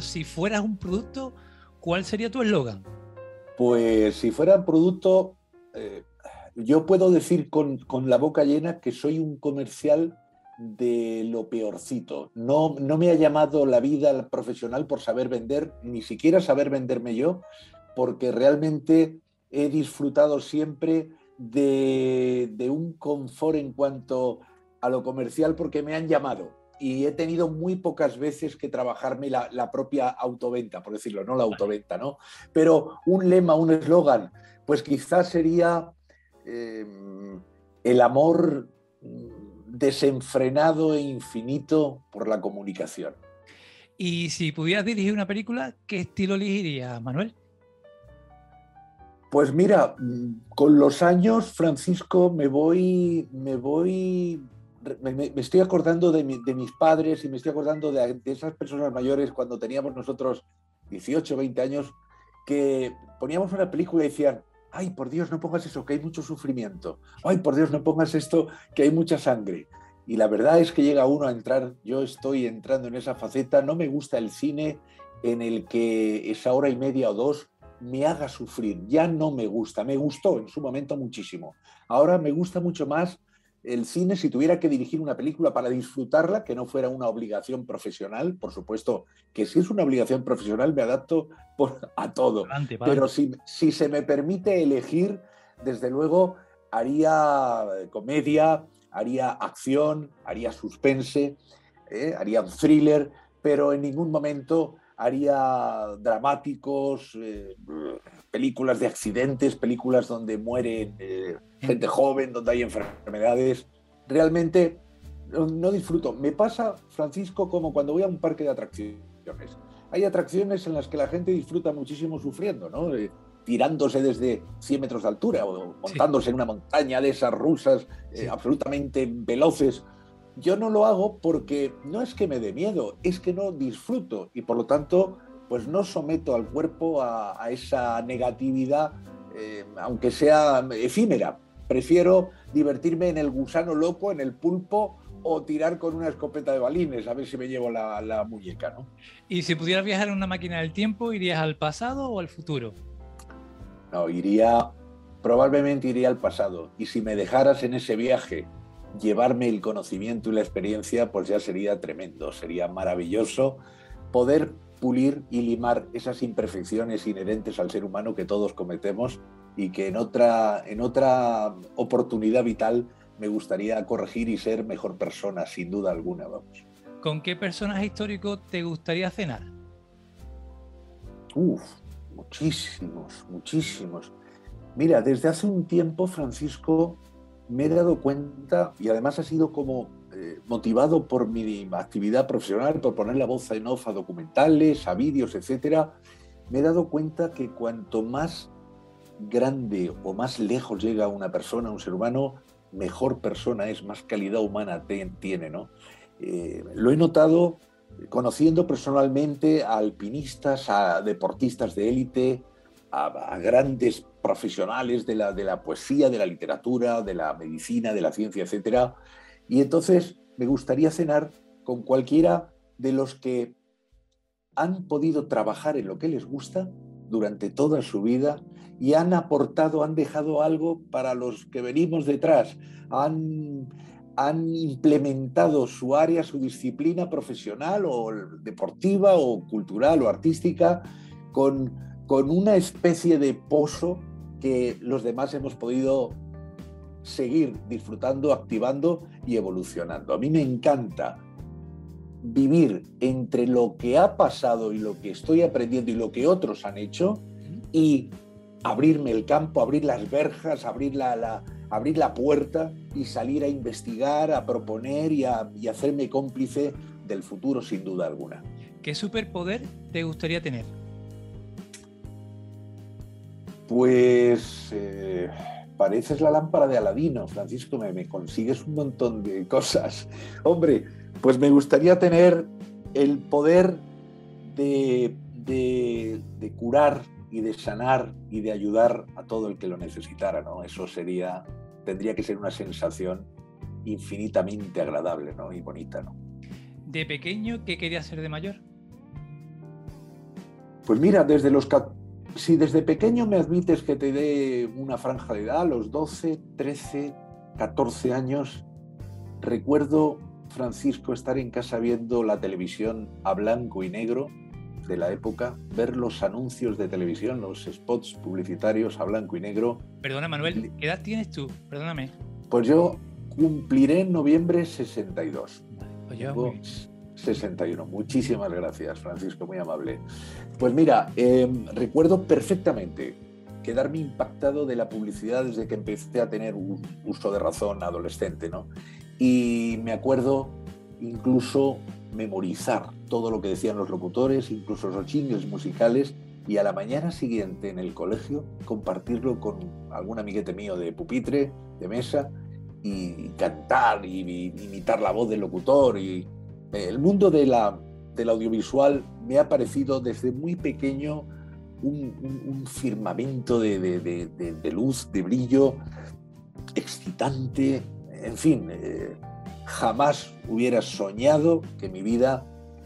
Si fueras un producto, ¿cuál sería tu eslogan? Pues si fuera un producto, eh, yo puedo decir con, la boca llena que soy un comercial de lo peorcito. No, no me ha llamado la vida profesional por saber vender, ni siquiera saber venderme yo, porque realmente he disfrutado siempre de, de un confort en cuanto a lo comercial porque me han llamado y he tenido muy pocas veces que trabajarme la, propia autoventa, por decirlo, no la autoventa, ¿no? Pero un lema, un eslogan, pues quizás sería em, el amor desenfrenado e infinito por la comunicación. Y si pudieras dirigir una película, ¿qué estilo elegirías, Manuel? Pues mira, con los años, Francisco, me voy, me voy me, estoy acordando de, mis padres y me estoy acordando de, esas personas mayores cuando teníamos nosotros 18, 20 años, que poníamos una película y decían, ay, por Dios, no pongas eso, que hay mucho sufrimiento. Ay, por Dios, no pongas esto, que hay mucha sangre. Y la verdad es que llega uno a entrar, yo estoy entrando en esa faceta, no me gusta el cine en el que esa hora y media o dos me haga sufrir, ya no me gusta, me gustó en su momento muchísimo. Ahora me gusta mucho más el cine, si tuviera que dirigir una película para disfrutarla, que no fuera una obligación profesional, por supuesto que si es una obligación profesional me adapto a todo, pero si, si se me permite elegir, desde luego haría eh, comedia, haría acción, haría suspense, eh, haría thriller, pero en ningún momento haría dramáticos, eh, películas de accidentes, películas donde muere eh, gente joven, donde hay enfermedades. Realmente no, disfruto. Me pasa, Francisco, como cuando voy a un parque de atracciones. Hay atracciones en las que la gente disfruta muchísimo sufriendo, ¿no? tirándose desde 100 metros de altura o montándose en una montaña de esas rusas eh, absolutamente veloces yo no lo hago porque no es que me dé miedo, es que no disfruto y por lo tanto pues no someto al cuerpo a, esa negatividad, eh, aunque sea efímera. Prefiero divertirme en el gusano loco, en el pulpo o tirar con una escopeta de balines, a ver si me llevo la, la muñeca. ¿no? Y si pudieras viajar en una máquina del tiempo, ¿irías al pasado o al futuro? No, iría, probablemente iría al pasado. Y si me dejaras en ese viaje llevarme el conocimiento y la experiencia, pues ya sería tremendo, sería maravilloso poder pulir y limar esas imperfecciones inherentes al ser humano que todos cometemos y que en otra, en otra oportunidad vital me gustaría corregir y ser mejor persona, sin duda alguna, vamos. ¿Con qué personaje histórico te gustaría cenar? Uf, muchísimos, muchísimos. Mira, desde hace un tiempo, Francisco, me he dado cuenta, y además ha sido como eh, motivado por mi actividad profesional, por poner la voz en off a documentales, a vídeos, etcétera, me he dado cuenta que cuanto más grande o más lejos llega una persona, un ser humano, mejor persona es, más calidad humana tiene, ¿no? Eh, lo he notado conociendo personalmente a alpinistas, a deportistas de élite, a, grandes profesionales de la, de la poesía, de la literatura, de la medicina, de la ciencia, etc. Y entonces me gustaría cenar con cualquiera de los que han podido trabajar en lo que les gusta durante toda su vida y han aportado, han dejado algo para los que venimos detrás, han, han implementado su área, su disciplina profesional o deportiva o cultural o artística con, con una especie de pozo que los demás hemos podido seguir disfrutando, activando y evolucionando. A mí me encanta vivir entre lo que ha pasado y lo que estoy aprendiendo y lo que otros han hecho y abrirme el campo, abrir las verjas, abrir la, abrir la puerta y salir a investigar, a proponer y a hacerme cómplice del futuro sin duda alguna. ¿Qué superpoder te gustaría tener? Pues eh, pareces la lámpara de Aladino, Francisco, me, consigues un montón de cosas. Hombre, pues me gustaría tener el poder de, de, curar y de sanar y de ayudar a todo el que lo necesitara, ¿no? Eso sería, tendría que ser una sensación infinitamente agradable, ¿no? Y bonita, ¿no? ¿De pequeño qué quería ser de mayor? Pues mira, desde los si desde pequeño me admites que te dé una franja de edad, a los 12, 13, 14 años, recuerdo, Francisco, estar en casa viendo la televisión a blanco y negro de la época, ver los anuncios de televisión, los spots publicitarios a blanco y negro. Perdona, Manuel, ¿qué edad tienes tú? Perdóname. Pues yo cumpliré en noviembre 62. Oye, 61. Muchísimas gracias, Francisco, muy amable. Pues mira, em, recuerdo perfectamente quedarme impactado de la publicidad desde que empecé a tener un uso de razón adolescente, ¿no? Y me acuerdo incluso memorizar todo lo que decían los locutores, incluso los jingles musicales, y a la mañana siguiente en el colegio compartirlo con algún amiguete mío de pupitre, de mesa, y cantar y, y imitar la voz del locutor y el mundo de la, del audiovisual me ha parecido desde muy pequeño un, firmamento de, luz, de brillo, excitante, en fin, eh, jamás hubiera soñado que mi vida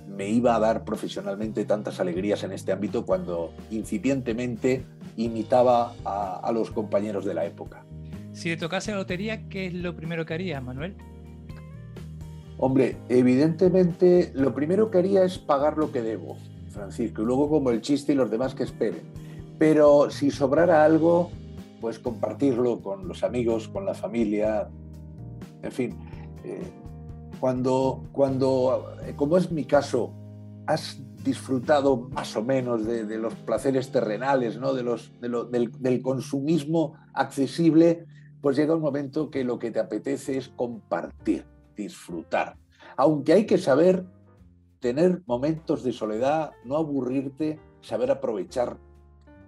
me iba a dar profesionalmente tantas alegrías en este ámbito cuando incipientemente imitaba a, a los compañeros de la época. Si le tocase la lotería, ¿qué es lo primero que haría, Manuel? Hombre, evidentemente lo primero que haría es pagar lo que debo, Francisco, y luego como el chiste y los demás que esperen. Pero si sobrara algo, pues compartirlo con los amigos, con la familia, en fin. Eh, cuando, cuando, eh, como es mi caso, has disfrutado más o menos de, los placeres terrenales, ¿no? de los, del, del consumismo accesible, pues llega un momento que lo que te apetece es compartir disfrutar. Aunque hay que saber tener momentos de soledad, no aburrirte, saber aprovechar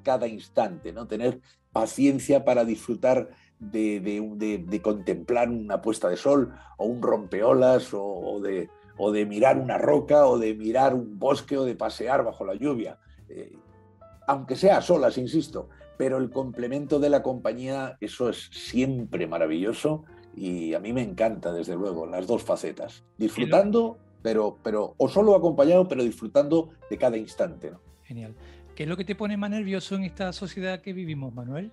cada instante, ¿no? tener paciencia para disfrutar de, contemplar una puesta de sol o un rompeolas o, de, o, de, mirar una roca o de mirar un bosque o de pasear bajo la lluvia. Eh, aunque sea solas, insisto, pero el complemento de la compañía, eso es siempre maravilloso y a mí me encanta, desde luego, las dos facetas. Disfrutando, pero, pero, o solo acompañado, pero disfrutando de cada instante. ¿no? Genial. ¿Qué es lo que te pone más nervioso en esta sociedad que vivimos, Manuel?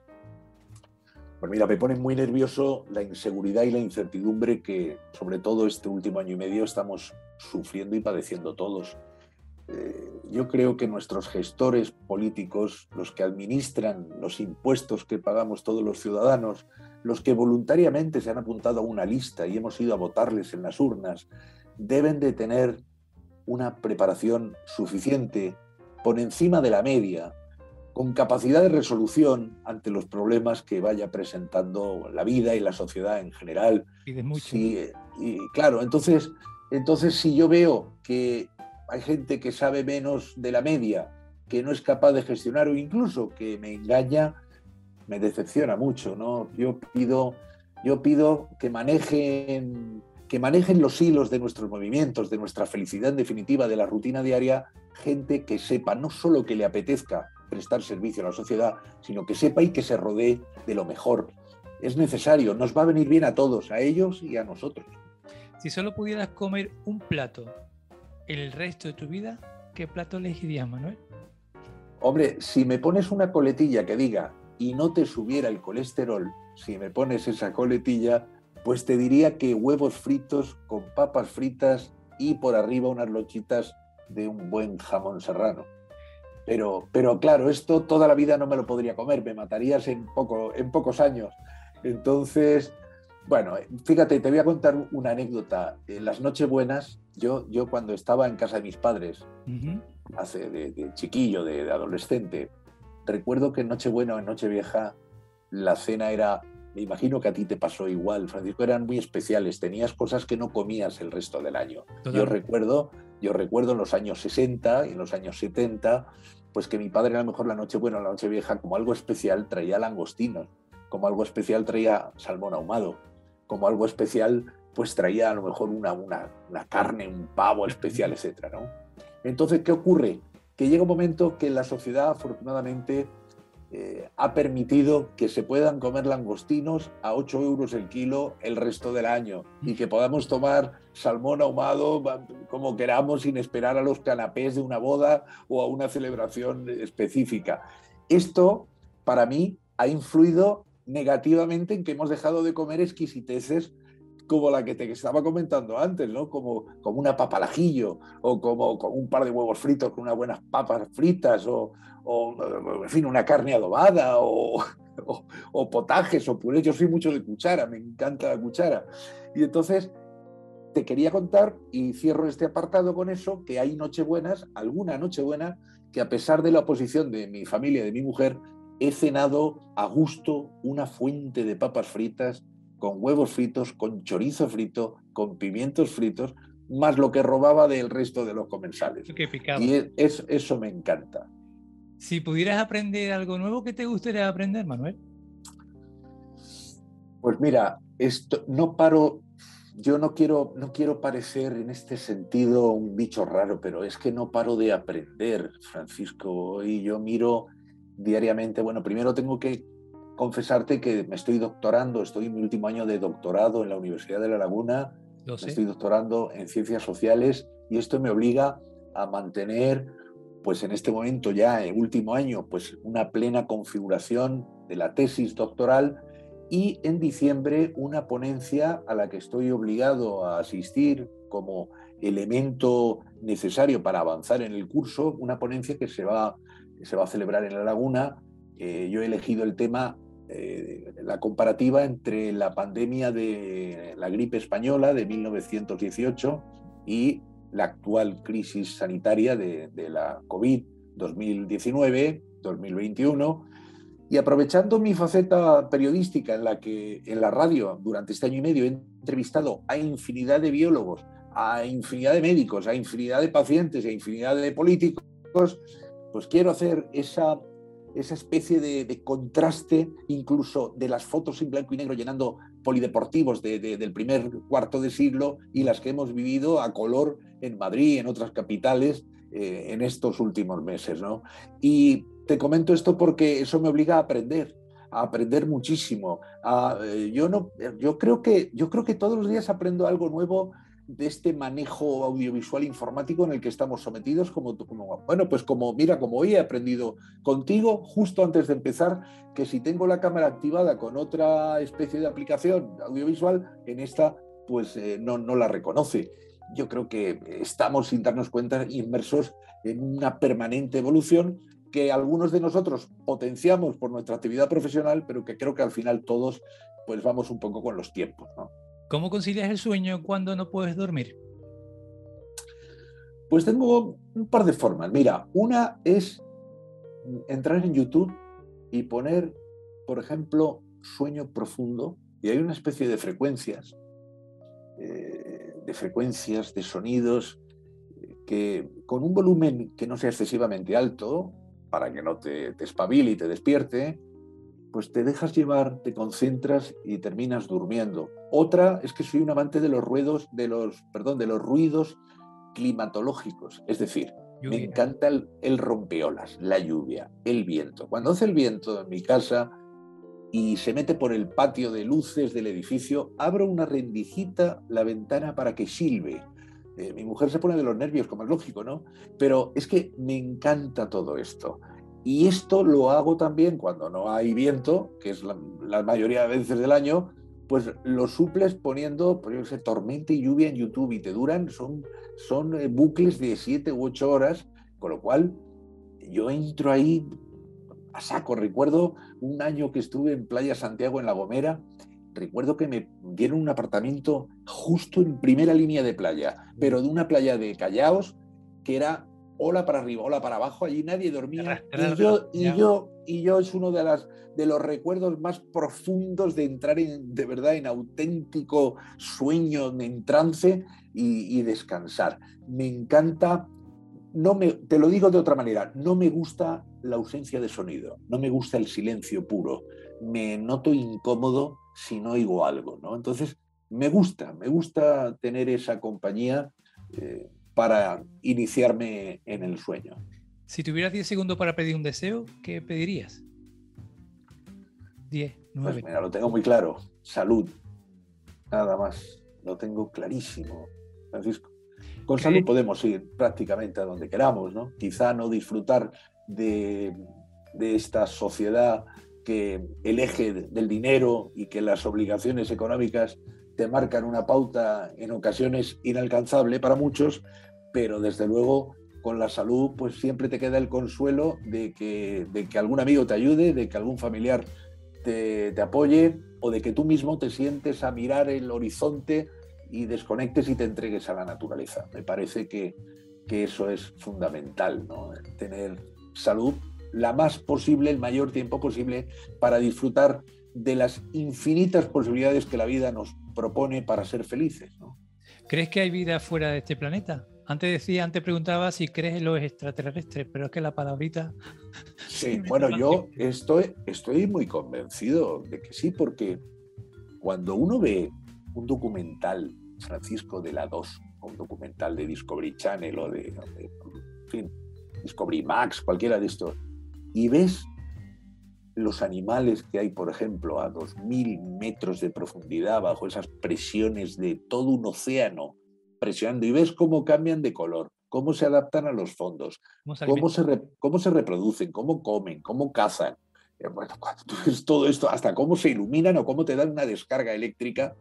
Pues mira, me pone muy nervioso la inseguridad y la incertidumbre que, sobre todo este último año y medio, estamos sufriendo y padeciendo todos. Eh, yo creo que nuestros gestores políticos, los que administran los impuestos que pagamos todos los ciudadanos, los que voluntariamente se han apuntado a una lista y hemos ido a votarles en las urnas, deben de tener una preparación suficiente por encima de la media, con capacidad de resolución ante los problemas que vaya presentando la vida y la sociedad en general. mucho. y claro, entonces, entonces si yo veo que hay gente que sabe menos de la media, que no es capaz de gestionar o incluso que me engaña, me decepciona mucho, ¿no? Yo pido, yo pido que manejen, que manejen los hilos de nuestros movimientos, de nuestra felicidad en definitiva, de la rutina diaria, gente que sepa no solo que le apetezca prestar servicio a la sociedad, sino que sepa y que se rodee de lo mejor. Es necesario, nos va a venir bien a todos, a ellos y a nosotros. Si solo pudieras comer un plato el resto de tu vida, ¿qué plato elegirías, Manuel? Hombre, si me pones una coletilla que diga y no te subiera el colesterol, si me pones esa coletilla, pues te diría que huevos fritos con papas fritas y por arriba unas lochitas de un buen jamón serrano. Pero, pero claro, esto toda la vida no me lo podría comer, me matarías en, poco, en pocos años. Entonces, bueno, fíjate, te voy a contar una anécdota. En las Nochebuenas, yo, yo cuando estaba en casa de mis padres, hace de, chiquillo, de, adolescente, recuerdo que en Nochebuena o en Nochevieja la cena era, me imagino que a ti te pasó igual, Francisco, eran muy especiales, tenías cosas que no comías el resto del año. Yo recuerdo, yo recuerdo en los años 60 y en los años 70, pues que mi padre a lo mejor la Nochebuena o la Nochevieja como algo especial traía langostinos, como algo especial traía salmón ahumado, como algo especial pues traía a lo mejor una, una, una carne, un pavo especial, etcétera, ¿no? Entonces, ¿qué ocurre? Que llega un momento que la sociedad, afortunadamente, eh, ha permitido que se puedan comer langostinos a 8 euros el kilo el resto del año y que podamos tomar salmón ahumado como queramos sin esperar a los canapés de una boda o a una celebración específica. Esto, para mí, ha influido negativamente en que hemos dejado de comer exquisiteces como la que te estaba comentando antes, ¿no? Como, como una papa o como, un par de huevos fritos con unas buenas papas fritas o, en fin, una carne adobada o, o, potajes o puré. Yo soy mucho de cuchara, me encanta la cuchara. Y entonces te quería contar y cierro este apartado con eso, que hay nochebuenas, alguna nochebuena, que a pesar de la oposición de mi familia, de mi mujer, he cenado a gusto una fuente de papas fritas con huevos fritos, con chorizo frito, con pimientos fritos, más lo que robaba del resto de los comensales. Y es, eso me encanta. Si pudieras aprender algo nuevo, ¿qué te gustaría aprender, Manuel? Pues mira, esto no paro, yo no quiero, no quiero parecer en este sentido un bicho raro, pero es que no paro de aprender, Francisco. Y yo miro diariamente, bueno, primero tengo que confesarte que me estoy doctorando, estoy en mi último año de doctorado en la Universidad de La Laguna, me estoy doctorando en ciencias sociales y esto me obliga a mantener, pues en este momento ya, en último año, pues una plena configuración de la tesis doctoral y en diciembre una ponencia a la que estoy obligado a asistir como elemento necesario para avanzar en el curso, una ponencia que se va, se va a celebrar en La Laguna. Eh, yo he elegido el tema eh, la comparativa entre la pandemia de la gripe española de 1918 y la actual crisis sanitaria de, la COVID 2019-2021. Y aprovechando mi faceta periodística en la que en la radio durante este año y medio he entrevistado a infinidad de biólogos, a infinidad de médicos, a infinidad de pacientes, a infinidad de políticos, pues quiero hacer esa esa especie de, contraste incluso de las fotos en blanco y negro llenando polideportivos del primer cuarto de siglo y las que hemos vivido a color en Madrid, en otras capitales, eh, en estos últimos meses. ¿no? Y te comento esto porque eso me obliga a aprender, a aprender muchísimo. Eh, yo, no, yo, creo que, yo creo que todos los días aprendo algo nuevo de este manejo audiovisual informático en el que estamos sometidos, como, bueno, pues como, mira, como hoy he aprendido contigo, justo antes de empezar, que si tengo la cámara activada con otra especie de aplicación audiovisual, en esta, pues eh, no, no la reconoce. Yo creo que estamos, sin darnos cuenta, inmersos en una permanente evolución que algunos de nosotros potenciamos por nuestra actividad profesional, pero que creo que al final todos pues vamos un poco con los tiempos, ¿no? ¿Cómo concilias el sueño cuando no puedes dormir? Pues tengo un par de formas. Mira, una es entrar en YouTube y poner, por ejemplo, sueño profundo, y hay una especie de frecuencias, eh, de frecuencias, de sonidos, que con un volumen que no sea excesivamente alto, para que no te, te espabile y te despierte, pues te dejas llevar, te concentras y terminas durmiendo. Otra es que soy un amante de los ruidos, de los, perdón, de los ruidos climatológicos, es decir, Me encanta el, rompeolas, la lluvia, el viento. Cuando hace el viento en mi casa y se mete por el patio de luces del edificio, abro una rendijita la ventana para que silbe. Eh, mi mujer se pone de los nervios, como es lógico, ¿no? Pero es que me encanta todo esto. Y esto lo hago también cuando no hay viento, que es la, mayoría de veces del año, pues lo suples poniendo, por ejemplo, tormenta y lluvia en YouTube y te duran, son, son eh, bucles de 7 u 8 horas, con lo cual yo entro ahí a saco. Recuerdo un año que estuve en Playa Santiago, en La Gomera, recuerdo que me dieron un apartamento justo en primera línea de playa, pero de una playa de Callaos, que era ola para arriba, ola para abajo, allí nadie dormía. Y yo, y yo, y yo es uno de, las, de los recuerdos más profundos de entrar en, de verdad en auténtico sueño, en trance y, descansar. Me encanta, no me, te lo digo de otra manera, no me gusta la ausencia de sonido, no me gusta el silencio puro, me noto incómodo si no oigo algo, ¿no? Entonces, me gusta, me gusta tener esa compañía. Eh, para iniciarme en el sueño. Si tuvieras 10 segundos para pedir un deseo, ¿qué pedirías? 10, 9. Pues mira, lo tengo muy claro. Salud. Nada más. Lo tengo clarísimo, Francisco. Con salud podemos ir prácticamente a donde queramos, ¿no? Quizá no disfrutar de, de esta sociedad que el eje del dinero y que las obligaciones económicas te marcan una pauta en ocasiones inalcanzable para muchos, pero desde luego con la salud pues siempre te queda el consuelo de que, de que algún amigo te ayude, de que algún familiar te, apoye o de que tú mismo te sientes a mirar el horizonte y desconectes y te entregues a la naturaleza. Me parece que, que eso es fundamental, ¿no? tener salud la más posible, el mayor tiempo posible para disfrutar de las infinitas posibilidades que la vida nos propone para ser felices. ¿Crees que hay vida fuera de este planeta? Antes decía, antes preguntaba si crees en los extraterrestres, pero es que la palabrita. Sí, bueno, yo estoy, estoy muy convencido de que sí, porque cuando uno ve un documental, Francisco de la 2, un documental de Discovery Channel o de, en fin, Discovery Max, cualquiera de estos, y ves los animales que hay, por ejemplo, a 2.000 metros de profundidad, bajo esas presiones de todo un océano, presionando y ves cómo cambian de color, cómo se adaptan a los fondos, cómo se, cómo se reproducen, cómo comen, cómo cazan. Eh, bueno, cuando tú ves todo esto, hasta cómo se iluminan o cómo te dan una descarga eléctrica,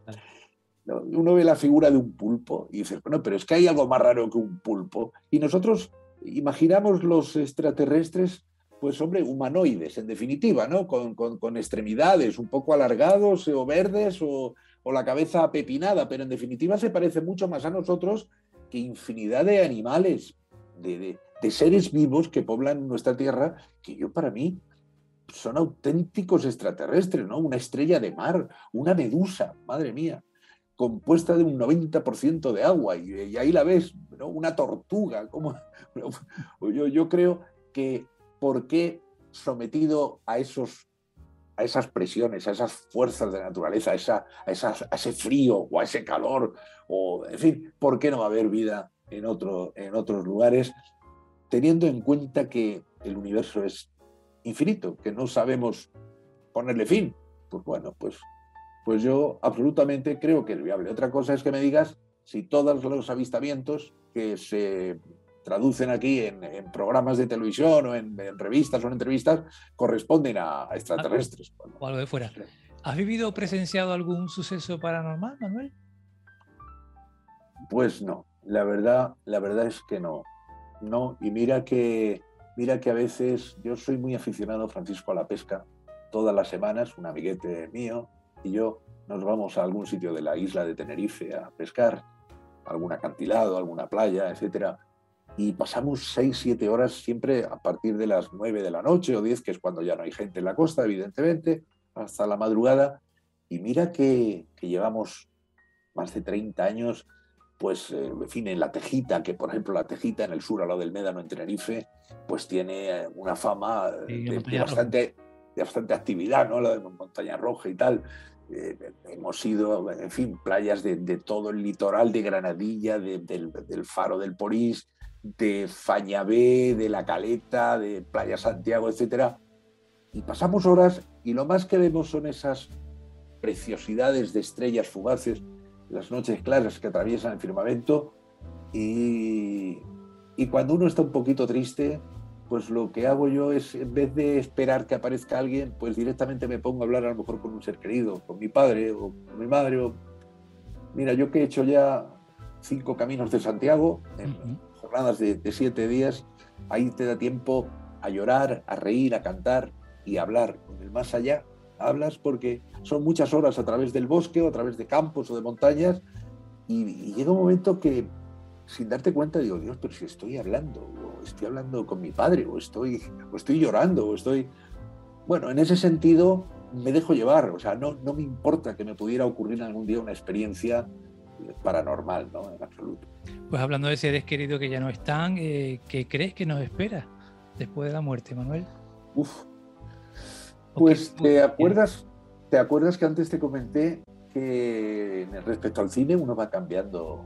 uno ve la figura de un pulpo y dice, bueno, pero es que hay algo más raro que un pulpo. Y nosotros imaginamos los extraterrestres, pues hombre, humanoides, en definitiva, ¿no? Con, con, con extremidades un poco alargados o verdes o, o la cabeza pepinada, pero en definitiva se parece mucho más a nosotros que infinidad de animales, de, seres vivos que poblan nuestra Tierra, que yo para mí son auténticos extraterrestres, ¿no? Una estrella de mar, una medusa, madre mía, compuesta de un 90% de agua, y, ahí la ves, ¿no? Una tortuga, como yo, yo creo que ¿por qué sometido a esos a esas presiones, a esas fuerzas de naturaleza, a, ese frío o a ese calor, o en fin, ¿por qué no va a haber vida en, en otros lugares, teniendo en cuenta que el universo es infinito, que no sabemos ponerle fin? Pues bueno, pues, pues yo absolutamente creo que es viable. Otra cosa es que me digas si todos los avistamientos que se traducen aquí en, programas de televisión o en, revistas o en entrevistas corresponden a, extraterrestres. O algo de fuera. ¿Has vivido o presenciado algún suceso paranormal, Manuel? Pues no, la verdad, la verdad es que no. No, y mira que, mira que a veces yo soy muy aficionado, Francisco, a la pesca. Todas las semanas, un amiguete mío y yo nos vamos a algún sitio de la isla de Tenerife a pescar, algún acantilado, alguna playa, etcétera y pasamos 6, 7 horas siempre a partir de las 9 de la noche o 10, que es cuando ya no hay gente en la costa, evidentemente, hasta la madrugada. Y mira que, que llevamos más de 30 años, pues, eh, en fin, en la Tejita, que por ejemplo la Tejita en el sur, a lo del Médano, en Tenerife, pues tiene eh, una fama de, bastante, de bastante actividad, ¿no? La de Montaña Roja y tal. Eh, hemos ido, en fin, playas de, de, todo el litoral de Granadilla, del, del, Faro del Porís, de Fañabé, de La Caleta, de Playa Santiago, etc. Y pasamos horas y lo más que vemos son esas preciosidades de estrellas fugaces, las noches claras que atraviesan el firmamento y, cuando uno está un poquito triste, pues lo que hago yo es, en vez de esperar que aparezca alguien, pues directamente me pongo a hablar a lo mejor con un ser querido, con mi padre o con mi madre. Mira, yo que he hecho ya cinco caminos de Santiago, en jornadas de, siete días, ahí te da tiempo a llorar, a reír, a cantar y a hablar con el más allá. Hablas porque son muchas horas a través del bosque o a través de campos o de montañas y, y llega un momento que sin darte cuenta digo, Dios, pero si estoy hablando, estoy hablando con mi padre, o estoy, estoy llorando, o estoy... Bueno, en ese sentido me dejo llevar, o sea, no, no me importa que me pudiera ocurrir algún día una experiencia paranormal, ¿no? En absoluto. Pues hablando de seres queridos que ya no están, eh, ¿qué crees que nos espera después de la muerte, Manuel? Uf. Pues te acuerdas, te acuerdas que antes te comenté que respecto al cine uno va cambiando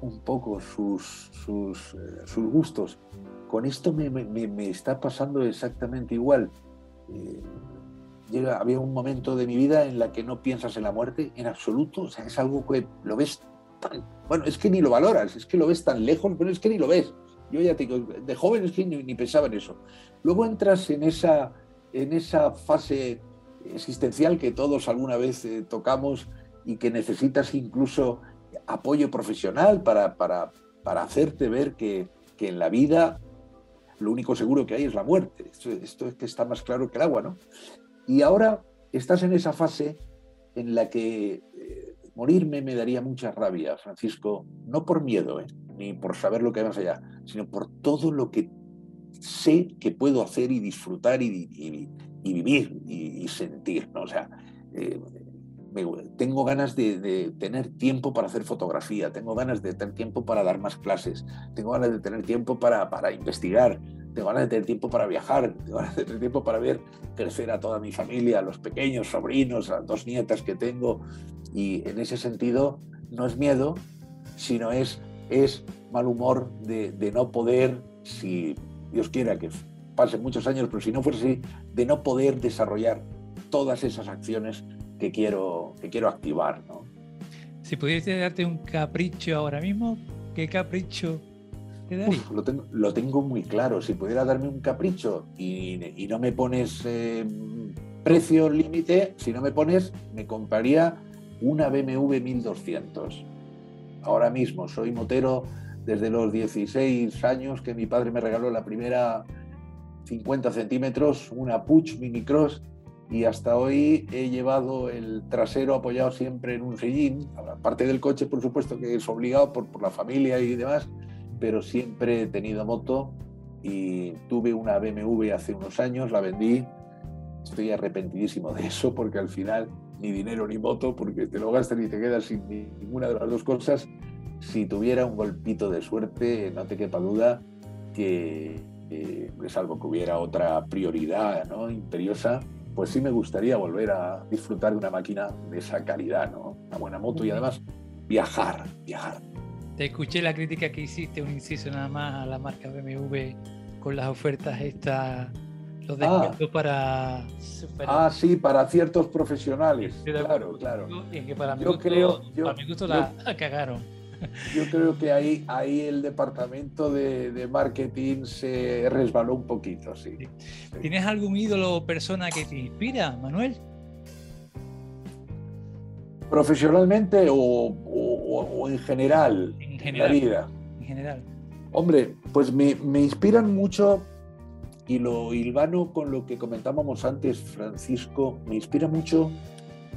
un poco sus, sus, eh, sus gustos. Con esto me, me, me, está pasando exactamente igual. Eh, llega, había un momento de mi vida en la que no piensas en la muerte en absoluto. O sea, es algo que lo ves Bueno, es que ni lo valoras, es que lo ves tan lejos, pero es que ni lo ves. Yo ya te digo, de joven es que ni, pensaba en eso. Luego entras en esa, en esa fase existencial que todos alguna vez eh, tocamos y que necesitas incluso apoyo profesional para, para, para hacerte ver que, que, en la vida lo único seguro que hay es la muerte. Esto, esto, es que está más claro que el agua, ¿no? Y ahora estás en esa fase en la que morirme me daría mucha rabia, Francisco, no por miedo, ¿eh? ni por saber lo que hay más allá, sino por todo lo que sé que puedo hacer y disfrutar y, y, y vivir y, sentir, ¿no? O eh, tengo ganas de, tener tiempo para hacer fotografía, tengo ganas de tener tiempo para dar más clases, tengo ganas de tener tiempo para investigar, tengo ganas de tener tiempo para viajar, tengo ganas de tener tiempo para ver crecer a toda mi familia, a los pequeños sobrinos, a las dos nietas que tengo. Y en ese sentido no es miedo, sino es, es mal humor de, de no poder, si Dios quiera que pasen muchos años, pero si no fuese así, de no poder desarrollar todas esas acciones que quiero, que quiero activar. ¿no? Si pudiese darte un capricho ahora mismo, ¿qué capricho? Uf, lo, tengo, lo, tengo, muy claro. Si pudiera darme un capricho y, y no me pones eh, precio límite, si no me pones, me compraría una BMW 1200. Ahora mismo soy motero desde los 16 años que mi padre me regaló la primera 50 centímetros, una Puch Mini Cross y hasta hoy he llevado el trasero apoyado siempre en un sillín, aparte del coche, por supuesto, que es obligado por, por, la familia y demás, pero siempre he tenido moto y tuve una BMW hace unos años, la vendí, estoy arrepentidísimo de eso porque al final ni dinero ni moto, porque te lo gastas y te quedas sin ninguna de las dos cosas. Si tuviera un golpito de suerte, no te quepa duda que eh, es algo que hubiera otra prioridad ¿no? imperiosa, pues sí me gustaría volver a disfrutar de una máquina de esa calidad, ¿no? Una buena moto y además viajar, viajar. Te escuché la crítica que hiciste, un inciso nada más a la marca BMW con las ofertas estas, los descuentos ah. para... Superar. Ah, sí, para ciertos profesionales. Claro, claro. Y que para yo creo, yo, para mi gusto yo, la cagaron. Yo creo que ahí, ahí el departamento de, de, marketing se resbaló un poquito, sí. ¿Tienes algún ídolo o persona que te inspira, Manuel? ¿Profesionalmente o, o, o en, general, en general? En la vida. En general. Hombre, pues me, me inspiran mucho y lo hilvano con lo que comentábamos antes, Francisco, me inspira mucho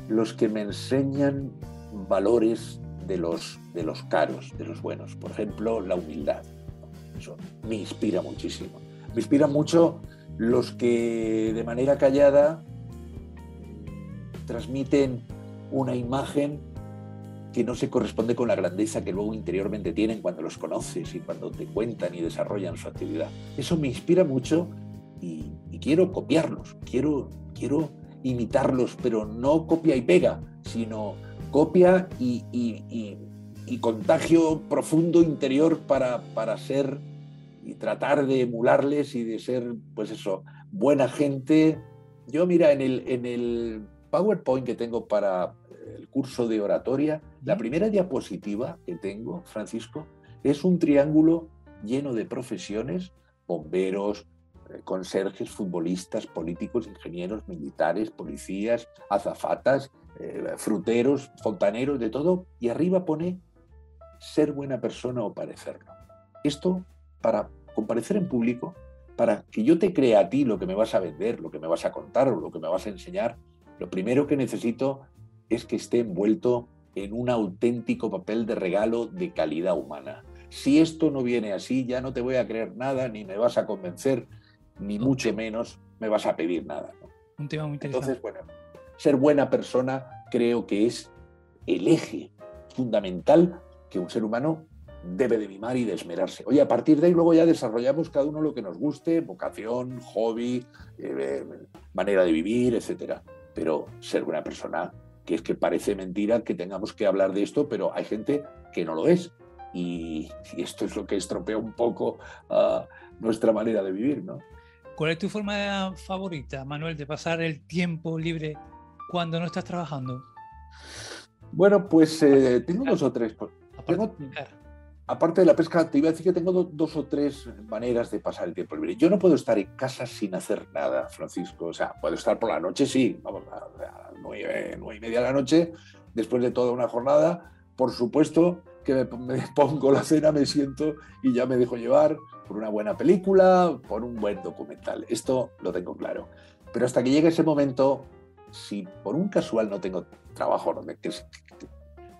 los que me enseñan valores de los, de los caros, de los buenos. Por ejemplo, la humildad. Eso me inspira muchísimo. Me inspira mucho los que de manera callada transmiten una imagen que no se corresponde con la grandeza que luego interiormente tienen cuando los conoces y cuando te cuentan y desarrollan su actividad. Eso me inspira mucho y, quiero copiarlos, quiero, quiero imitarlos, pero no copia y pega, sino copia y y contagio profundo interior para, para ser y tratar de emularles y de ser, pues eso, buena gente. Yo, mira, en el, en el PowerPoint que tengo para el curso de oratoria, la primera diapositiva que tengo, Francisco, es un triángulo lleno de profesiones, bomberos, eh, conserjes, futbolistas, políticos, ingenieros, militares, policías, azafatas, eh, fruteros, fontaneros, de todo, y arriba pone ser buena persona o parecerlo. Esto para comparecer en público, para que yo te crea a ti lo que me vas a vender, lo que me vas a contar o lo que me vas a enseñar, lo primero que necesito es que esté envuelto en un auténtico papel de regalo de calidad humana. Si esto no viene así, ya no te voy a creer nada, ni me vas a convencer, ni mucho menos me vas a pedir nada. Un tema muy interesante. Entonces, bueno, ser buena persona creo que es el eje fundamental que un ser humano debe de mimar y de esmerarse. Oye, a partir de ahí luego ya desarrollamos cada uno lo que nos guste, vocación, hobby, eh, manera de vivir, etcétera. Pero ser buena persona, que es que parece mentira que tengamos que hablar de esto, pero hay gente que no lo es. Y, esto es lo que estropea un poco uh, nuestra manera de vivir, ¿no? ¿Cuál es tu forma favorita, Manuel, de pasar el tiempo libre cuando no estás trabajando? Bueno, pues eh, tengo dos o tres. Tengo, aparte de la pesca, te iba a decir que tengo dos o tres maneras de pasar el tiempo libre. Yo no puedo estar en casa sin hacer nada, Francisco. O sea, puedo estar por la noche, sí, vamos, a, las nueve, nueve y media de la noche, después de toda una jornada. Por supuesto que me, me, pongo la cena, me siento y ya me dejo llevar por una buena película, por un buen documental. Esto lo tengo claro. Pero hasta que llegue ese momento, si por un casual no tengo trabajo, que,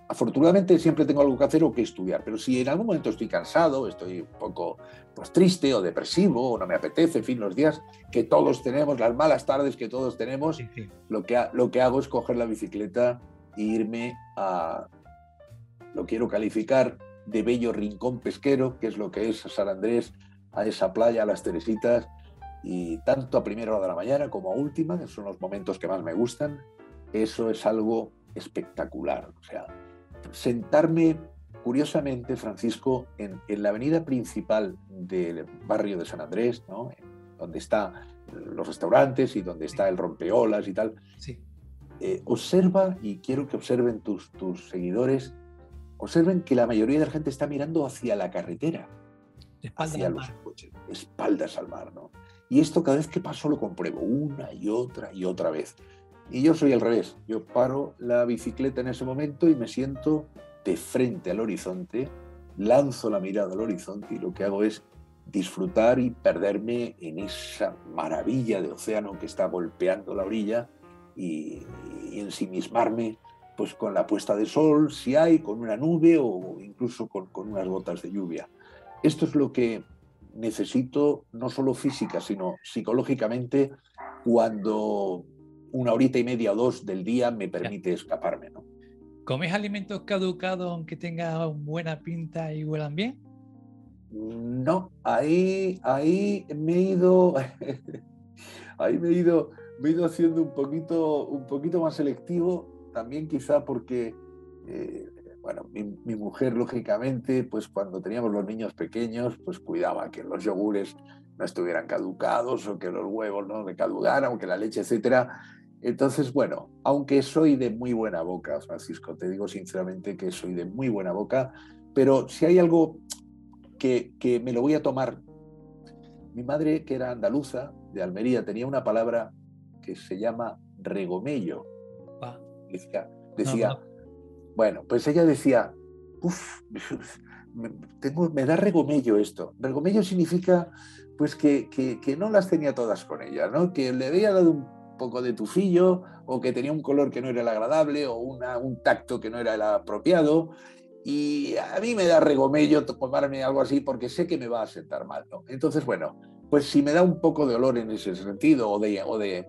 afortunadamente siempre tengo algo que hacer o que estudiar, pero si en algún momento estoy cansado, estoy un poco pues, triste o depresivo o no me apetece, en fin, los días que todos tenemos, las malas tardes que todos tenemos, sí, sí. Lo, que, lo que hago es coger la bicicleta e irme a, lo quiero calificar de bello rincón pesquero, que es lo que es San Andrés, a esa playa, a las Teresitas, y tanto a primera hora de la mañana como a última, que son los momentos que más me gustan, eso es algo espectacular. O sea, sentarme, curiosamente, Francisco, en, en la avenida principal del barrio de San Andrés, ¿no? donde están los restaurantes y donde está el rompeolas y tal, sí. eh, observa, y quiero que observen tus, tus seguidores, observen que la mayoría de la gente está mirando hacia la carretera, espaldas hacia al los mar. coches, espaldas al mar, ¿no? Y esto cada vez que paso lo compruebo, una y otra y otra vez. Y yo soy al revés, yo paro la bicicleta en ese momento y me siento de frente al horizonte, lanzo la mirada al horizonte y lo que hago es disfrutar y perderme en esa maravilla de océano que está golpeando la orilla y, y ensimismarme pues con la puesta de sol, si hay, con una nube o incluso con, con unas gotas de lluvia. Esto es lo que necesito, no solo física, sino psicológicamente, cuando una horita y media o dos del día me permite escaparme. ¿no? ¿Comes alimentos caducados aunque tengan buena pinta y huelan bien? No, ahí, ahí me he ido, ahí me he ido, me he ido haciendo un poquito, un poquito más selectivo, también quizá porque, eh, bueno, mi, mi, mujer lógicamente, pues cuando teníamos los niños pequeños, pues cuidaba que los yogures no estuvieran caducados o que los huevos no me caducaran o que la leche, etcétera. Entonces, bueno, aunque soy de muy buena boca, Francisco, te digo sinceramente que soy de muy buena boca, pero si hay algo que, que, me lo voy a tomar. Mi madre, que era andaluza, de Almería, tenía una palabra que se llama regomello. Ah. Decía, decía no, no. bueno, pues ella decía, uff, me, tengo, me da regomello esto. Regomello significa pues que, que, que, no las tenía todas con ella, ¿no? que le había dado un poco de tufillo o que tenía un color que no era el agradable o una, un tacto que no era el apropiado y a mí me da regomello tomarme algo así porque sé que me va a sentar mal, ¿no? Entonces, bueno, pues si me da un poco de olor en ese sentido o de, o de,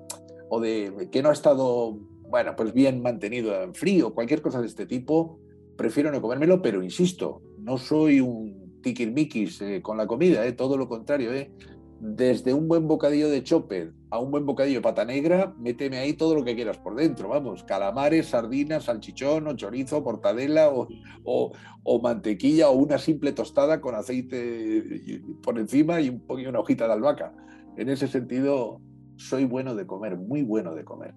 o de que no ha estado, bueno, pues bien mantenido en frío, cualquier cosa de este tipo, prefiero no comérmelo, pero insisto, no soy un tiquilmiquis eh, con la comida, eh, todo lo contrario, eh. Desde un buen bocadillo de chope a un buen bocadillo de pata negra, méteme ahí todo lo que quieras por dentro, vamos, calamares, sardinas, salchichón o chorizo, mortadela o, o, mantequilla o una simple tostada con aceite por encima y un, una hojita de albahaca. En ese sentido, soy bueno de comer, muy bueno de comer.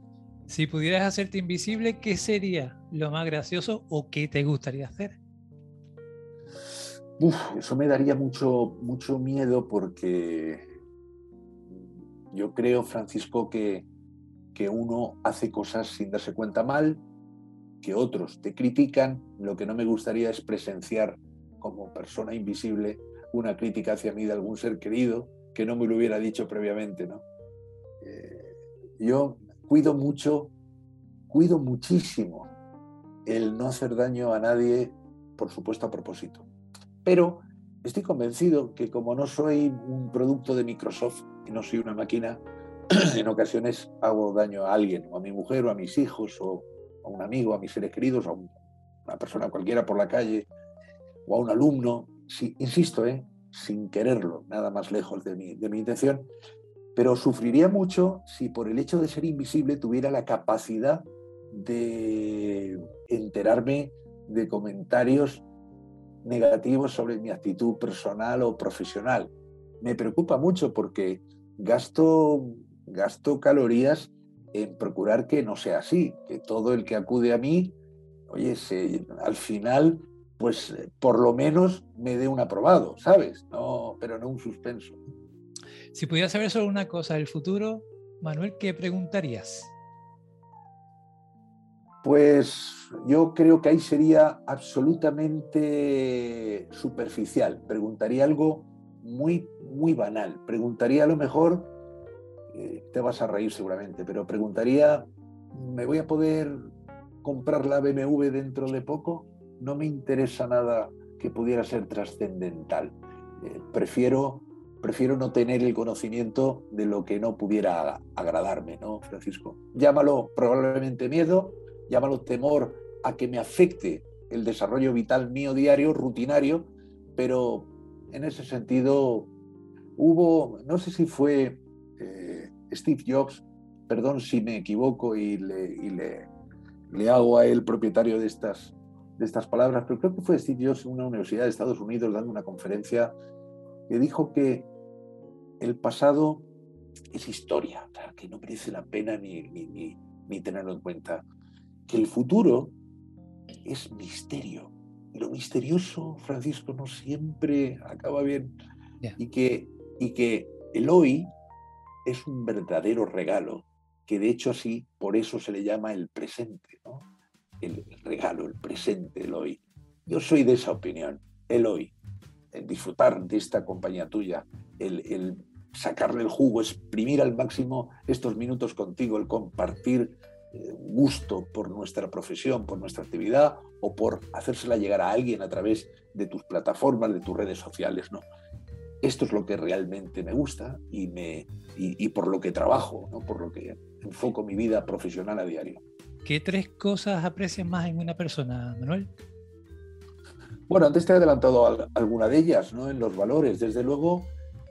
Si pudieras hacerte invisible, ¿qué sería lo más gracioso o qué te gustaría hacer? Uf, eso me daría mucho, mucho miedo porque yo creo, Francisco, que, que uno hace cosas sin darse cuenta mal, que otros te critican. Lo que no me gustaría es presenciar como persona invisible una crítica hacia mí de algún ser querido que no me lo hubiera dicho previamente. ¿no? Eh, yo cuido mucho, cuido muchísimo el no hacer daño a nadie, por supuesto a propósito. Pero estoy convencido que como no soy un producto de Microsoft y no soy una máquina, en ocasiones hago daño a alguien, o a mi mujer, o a mis hijos, o a un amigo, a mis seres queridos, a una persona cualquiera por la calle, o a un alumno. Insisto, ¿eh? sin quererlo, nada más lejos de mi intención, pero sufriría mucho si por el hecho de ser invisible tuviera la capacidad de enterarme de comentarios negativos sobre mi actitud personal o profesional. Me preocupa mucho porque gasto, gasto calorías en procurar que no sea así, que todo el que acude a mí, oye, al final, pues por lo menos me dé un aprobado, ¿sabes? No, pero no un suspenso. Si pudieras saber solo una cosa del futuro, Manuel, ¿qué preguntarías? Pues yo creo que ahí sería absolutamente superficial. Preguntaría algo muy, muy banal. Preguntaría a lo mejor, eh, te vas a reír seguramente, pero preguntaría, ¿me voy a poder comprar la BMW dentro de poco? No me interesa nada que pudiera ser trascendental. Eh, prefiero, prefiero no tener el conocimiento de lo que no pudiera agradarme, ¿no, Francisco? Llámalo probablemente miedo, llámalo temor a que me afecte el desarrollo vital mío diario, rutinario, pero en ese sentido hubo, no sé si fue eh, Steve Jobs, perdón si me equivoco y, le, hago a él propietario de estas, de estas palabras, pero creo que fue Steve Jobs en una universidad de Estados Unidos dando una conferencia que dijo que el pasado es historia, que no merece la pena ni, ni, ni tenerlo en cuenta que el futuro es misterio. Y lo misterioso, Francisco, no siempre acaba bien. Y, que, y que el hoy es un verdadero regalo, que de hecho así, por eso se le llama el presente, ¿no? el, regalo, el presente, el hoy. Yo soy de esa opinión, el hoy, el disfrutar de esta compañía tuya, el, el sacarle el jugo, exprimir al máximo estos minutos contigo, el compartir gusto por nuestra profesión, por nuestra actividad o por hacérsela llegar a alguien a través de tus plataformas, de tus redes sociales, ¿no? Esto es lo que realmente me gusta y, me, y, por lo que trabajo, ¿no? por lo que enfoco mi vida profesional a diario. ¿Qué tres cosas aprecias más en una persona, Manuel? Bueno, antes te he adelantado alguna de ellas, ¿no? En los valores. Desde luego,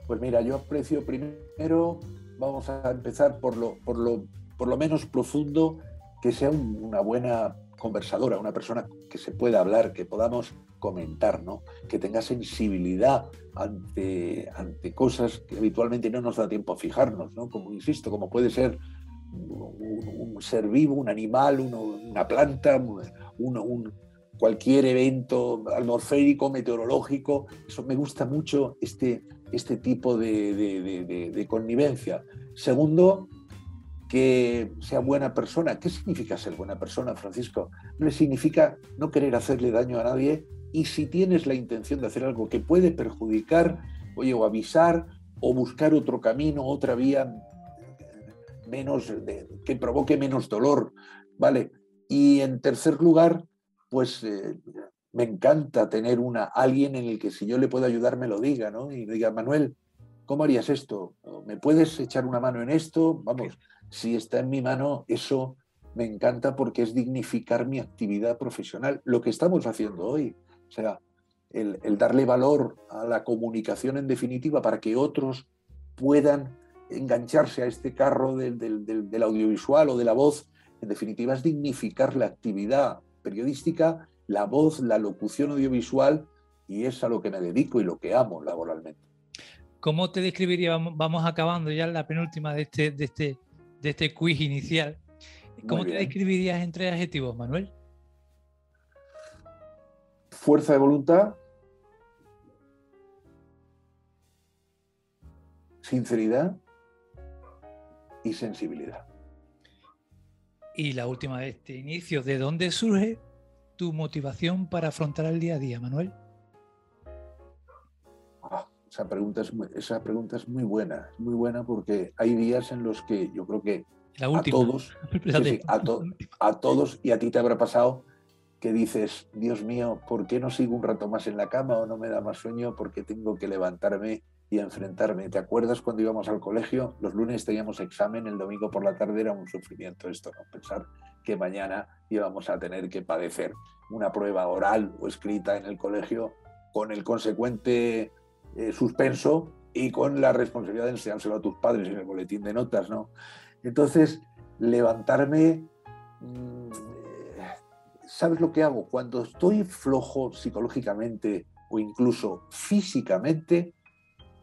pues mira, yo aprecio primero, vamos a empezar por lo, por lo por lo menos profundo, que sea una buena conversadora, una persona que se pueda hablar, que podamos comentar, ¿no? que tenga sensibilidad ante, ante cosas que habitualmente no nos da tiempo a fijarnos, ¿no? como insisto, como puede ser un, ser vivo, un animal, una planta, un, cualquier evento atmosférico, meteorológico. Eso me gusta mucho este, este tipo de, de, de connivencia. Segundo, que sea buena persona. ¿Qué significa ser buena persona, Francisco? No significa no querer hacerle daño a nadie y si tienes la intención de hacer algo que puede perjudicar, oye, o avisar o buscar otro camino, otra vía menos que provoque menos dolor, ¿vale? Y en tercer lugar, pues eh, me encanta tener una alguien en el que si yo le puedo ayudar me lo diga, ¿no? Y diga, Manuel, ¿cómo harías esto? ¿Me puedes echar una mano en esto? Vamos, si está en mi mano, eso me encanta porque es dignificar mi actividad profesional, lo que estamos haciendo hoy. O sea, el, darle valor a la comunicación en definitiva para que otros puedan engancharse a este carro del, del, audiovisual o de la voz. En definitiva, es dignificar la actividad periodística, la voz, la locución audiovisual, y es a lo que me dedico y lo que amo laboralmente. ¿Cómo te describiría, vamos acabando ya la penúltima de este, de este, de este quiz inicial, ¿cómo te describirías en tres adjetivos, Manuel? Fuerza de voluntad, sinceridad y sensibilidad. Y la última de este inicio, ¿de dónde surge tu motivación para afrontar el día a día, Manuel? Esa, pregunta es muy, esa pregunta es muy buena, muy buena porque hay días en los que yo creo que a todos, a todos y a ti te habrá pasado que dices, Dios mío, ¿por qué no sigo un rato más en la cama o no me da más sueño porque tengo que levantarme y enfrentarme. ¿Te acuerdas cuando íbamos al colegio? Los lunes teníamos examen, el domingo por la tarde era un sufrimiento esto, ¿no? Pensar que mañana íbamos a tener que padecer una prueba oral o escrita en el colegio con el consecuente eh, suspenso y con la responsabilidad de enseñárselo a tus padres en el boletín de notas, ¿no? Entonces, levantarme... Mm, ¿Sabes lo que hago? Cuando estoy flojo psicológicamente o incluso físicamente,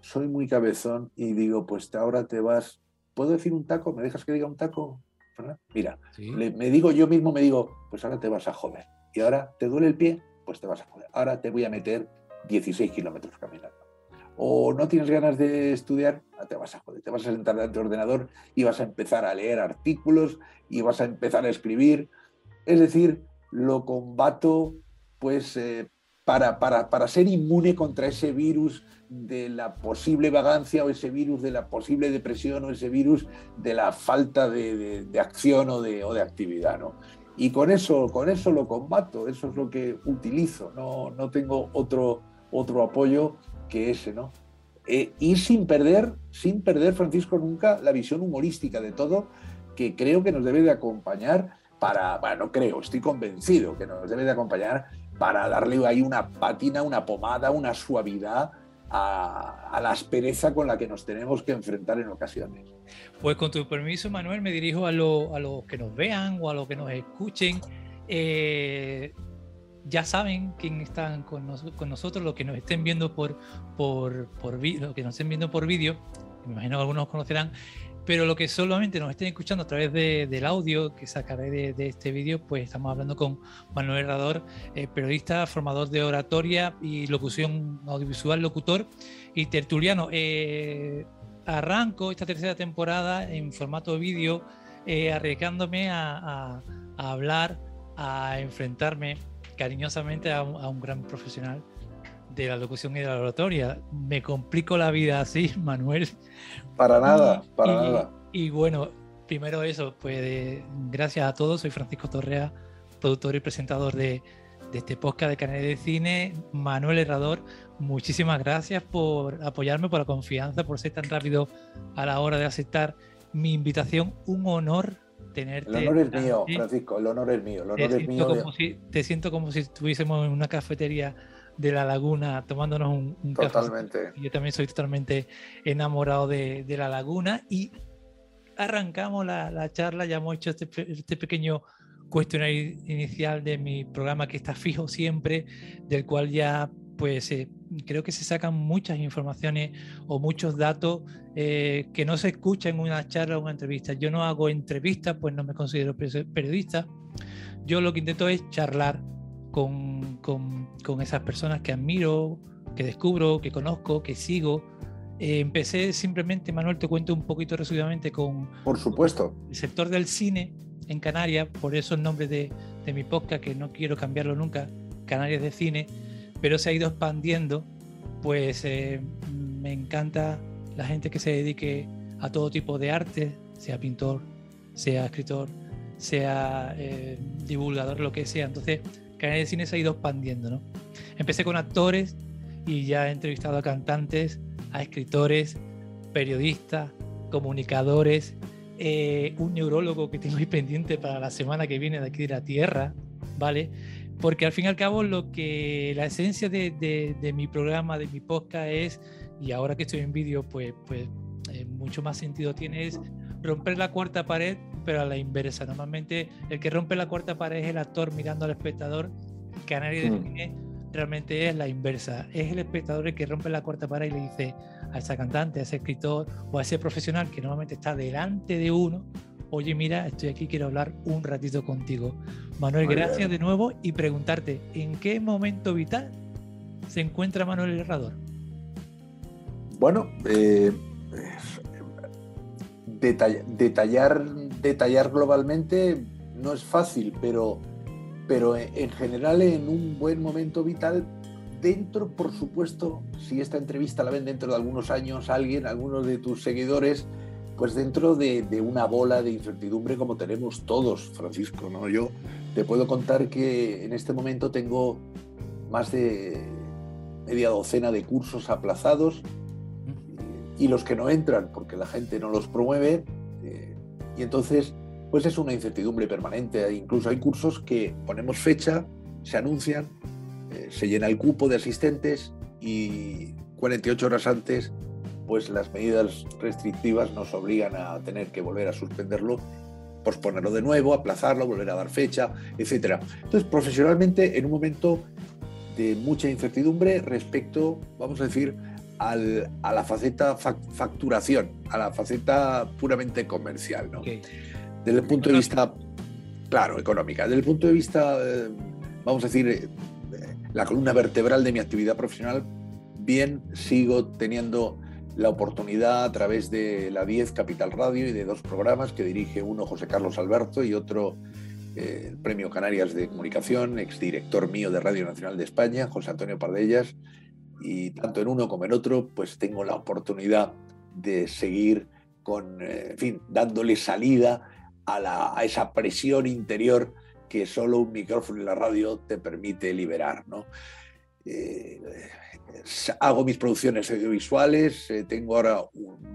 soy muy cabezón y digo, pues ahora te vas, ¿puedo decir un taco? ¿Me dejas que diga un taco? Mira, me digo yo mismo, me digo, pues ahora te vas a joder. Y ahora te duele el pie, pues te vas a joder. Ahora te voy a meter 16 kilómetros caminando. O no tienes ganas de estudiar, ah, te vas a joder. Te vas a sentar delante del ordenador y vas a empezar a leer artículos y vas a empezar a escribir. Es decir, lo combato pues eh, para, para, para ser inmune contra ese virus de la posible vagancia o ese virus de la posible depresión o ese virus de la falta de, acción o de, o de actividad. ¿no? Y con eso, con eso lo combato, eso es lo que utilizo, no, no tengo otro, otro apoyo que ese. ¿no? Eh, y sin perder, sin perder, Francisco, nunca la visión humorística de todo, que creo que nos debe de acompañar para, bueno, creo, estoy convencido que nos debe de acompañar para darle ahí una patina, una pomada, una suavidad a, la aspereza con la que nos tenemos que enfrentar en ocasiones. Pues con tu permiso, Manuel, me dirijo a, los que nos vean o a los que nos escuchen. Eh, ya saben quién están con, nosotros, los que nos estén viendo por, por, por que nos estén viendo por vídeo, me imagino que algunos conocerán, pero lo que solamente nos estén escuchando a través del audio que sacaré de, este vídeo, pues estamos hablando con Manuel Herrador, eh, periodista, formador de oratoria y locución audiovisual, locutor y tertuliano. Eh, arranco esta tercera temporada en formato vídeo, eh, arriesgándome a, hablar, a enfrentarme cariñosamente a un gran profesional de la locución y de la oratoria. Me complico la vida así, Manuel. Para nada, para nada. Y bueno, primero eso, pues gracias a todos. Soy Francisco Torrea, productor y presentador de, este podcast de Canal de Cine. Manuel Herrador, muchísimas gracias por apoyarme, por la confianza, por ser tan rápido a la hora de aceptar mi invitación. Un honor tenerte. El honor es mío, Francisco, el honor es mío. El honor es mío te siento como si estuviésemos en una cafetería de la laguna tomándonos un, totalmente. Yo también soy totalmente enamorado de, la laguna y arrancamos la, charla, ya hemos hecho este, este, pequeño cuestionario inicial de mi programa que está fijo siempre, del cual ya pues eh, creo que se sacan muchas informaciones o muchos datos eh, que no se escuchan en una charla o una entrevista. Yo no hago entrevistas, pues no me considero periodista. Yo lo que intento es charlar con, con, esas personas que admiro, que descubro, que conozco, que sigo. Eh, empecé simplemente, Manuel, te cuento un poquito resumidamente con... Por supuesto. El sector del cine en Canarias, por eso el nombre de, de mi podcast, que no quiero cambiarlo nunca, Canarias de Cine, pero se ha ido expandiendo, pues eh, me encanta la gente que se dedique a todo tipo de arte, sea pintor, sea escritor, sea eh, divulgador, lo que sea. Entonces, Canal de Cine se ha ido expandiendo, ¿no? Empecé con actores y ya he entrevistado a cantantes, a escritores, periodistas, comunicadores, eh, un neurólogo que tengo ahí pendiente para la semana que viene de aquí de la Tierra, ¿vale? Porque al fin y al cabo lo que la esencia de, mi programa, de mi podcast es, y ahora que estoy en vídeo, pues, pues eh, mucho más sentido tiene es romper la cuarta pared, pero a la inversa. Normalmente el que rompe la cuarta pared es el actor mirando al espectador, que a nadie mm. define realmente es la inversa. Es el espectador el que rompe la cuarta pared y le dice a ese cantante, a ese escritor o a ese profesional que normalmente está delante de uno, oye, mira, estoy aquí, quiero hablar un ratito contigo. Manuel, gracias de nuevo y preguntarte, ¿en qué momento vital se encuentra Manuel Herrador? Bueno, eh, detallar, detallar globalmente no es fácil, pero, pero en general en un buen momento vital, dentro, por supuesto, si esta entrevista la ven dentro de algunos años alguien, algunos de tus seguidores, pues dentro de, una bola de incertidumbre como tenemos todos, Francisco, ¿no? Yo te puedo contar que en este momento tengo más de media docena de cursos aplazados y los que no entran porque la gente no los promueve. Eh, y entonces, pues es una incertidumbre permanente. Incluso hay cursos que ponemos fecha, se anuncian, eh, se llena el cupo de asistentes y 48 horas antes, pues las medidas restrictivas nos obligan a tener que volver a suspenderlo posponerlo de nuevo, aplazarlo, volver a dar fecha, etc. Entonces, profesionalmente, en un momento de mucha incertidumbre respecto, vamos a decir, a la faceta facturación, a la faceta puramente comercial. ¿no? Desde el punto de vista, claro, económica. Desde el punto de vista, eh, vamos a decir, eh, la columna vertebral de mi actividad profesional, bien sigo teniendo la oportunidad a través de la 10 Capital Radio y de dos programas que dirige uno José Carlos Alberto y otro eh, el Premio Canarias de Comunicación, exdirector mío de Radio Nacional de España, José Antonio Pardellas, y tanto en uno como en otro, pues tengo la oportunidad de seguir con, eh, en fin, dándole salida a, esa presión interior que solo un micrófono y la radio te permite liberar, ¿no? Eh, hago mis producciones audiovisuales, eh, tengo ahora,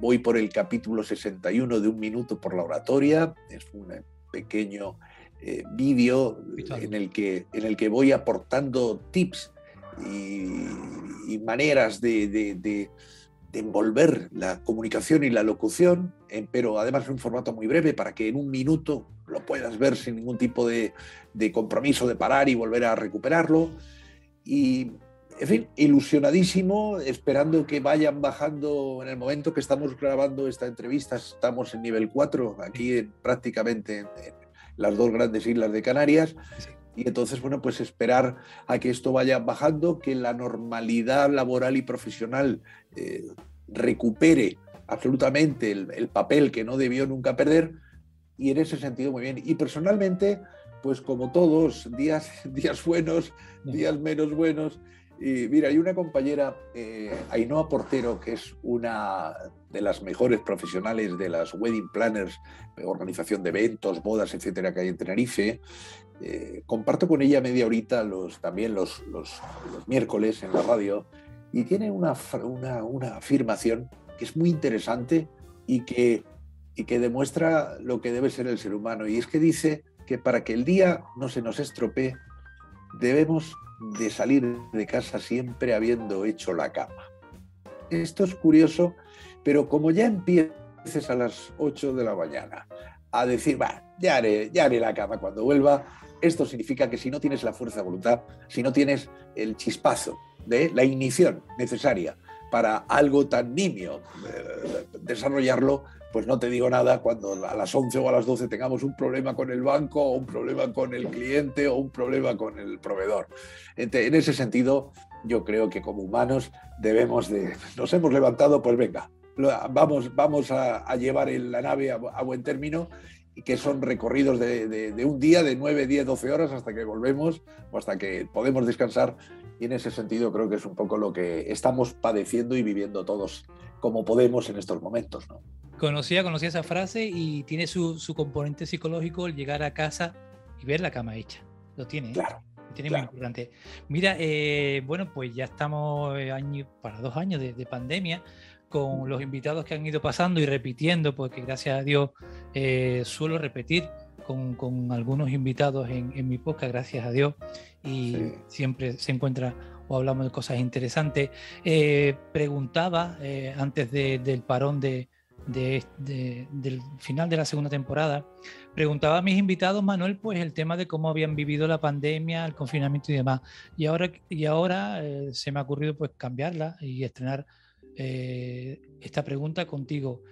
voy por el capítulo 61 de Un Minuto por la Oratoria, es un pequeño vídeo en, el que, en el que voy aportando tips y, maneras de, envolver la comunicación y la locución, pero además en un formato muy breve para que en un minuto lo puedas ver sin ningún tipo de, compromiso de parar y volver a recuperarlo. Y, en fin, ilusionadísimo, esperando que vayan bajando en el momento que estamos grabando esta entrevista. Estamos en nivel 4, aquí prácticamente en, las dos grandes islas de Canarias. Y entonces, bueno, pues esperar a que esto vaya bajando, que la normalidad laboral y profesional eh, recupere absolutamente el, papel que no debió nunca perder. Y en ese sentido, muy bien. Y personalmente, pues como todos, días, días buenos, días menos buenos. Y mira, hay una compañera, eh, Ainhoa Portero, que es una de las mejores profesionales de las wedding planners, organización de eventos, bodas, etcétera, que hay en Tenerife, eh, comparto con ella media horita los, también los, los, miércoles en la radio y tiene una, una, una, afirmación que es muy interesante y que, y que demuestra lo que debe ser el ser humano. Y es que dice que para que el día no se nos estropee, debemos de salir de casa siempre habiendo hecho la cama. Esto es curioso, pero como ya empieces a las 8 de la mañana a decir, va, ya haré, ya haré la cama cuando vuelva, esto significa que si no tienes la fuerza de voluntad, si no tienes el chispazo de la ignición necesaria para algo tan nimio, eh, desarrollarlo, pues no te digo nada cuando a las 11 o a las 12 tengamos un problema con el banco o un problema con el cliente o un problema con el proveedor. En ese sentido, yo creo que como humanos debemos de, nos hemos levantado, pues venga, vamos, vamos a, llevar la nave a buen término que son recorridos de, un día, de 9, 10, 12 horas hasta que volvemos o hasta que podemos descansar. Y en ese sentido creo que es un poco lo que estamos padeciendo y viviendo todos como podemos en estos momentos. ¿no? Conocía, conocía esa frase y tiene su, componente psicológico el llegar a casa y ver la cama hecha. Lo tiene. ¿eh? Claro. Tiene muy importante. Mira, eh, bueno, pues ya estamos eh, año, para dos años de, de pandemia con los invitados que han ido pasando y repitiendo, porque gracias a Dios eh, suelo repetir con, con, algunos invitados en, en, mi podcast, gracias a Dios, y siempre se encuentra o hablamos de cosas interesantes. Eh, preguntaba eh, antes del parón de, del final de la segunda temporada, preguntaba a mis invitados, Manuel, pues el tema de cómo habían vivido la pandemia, el confinamiento y demás. Y ahora, y ahora eh, se me ha ocurrido pues cambiarla y estrenar eh, esta pregunta contigo.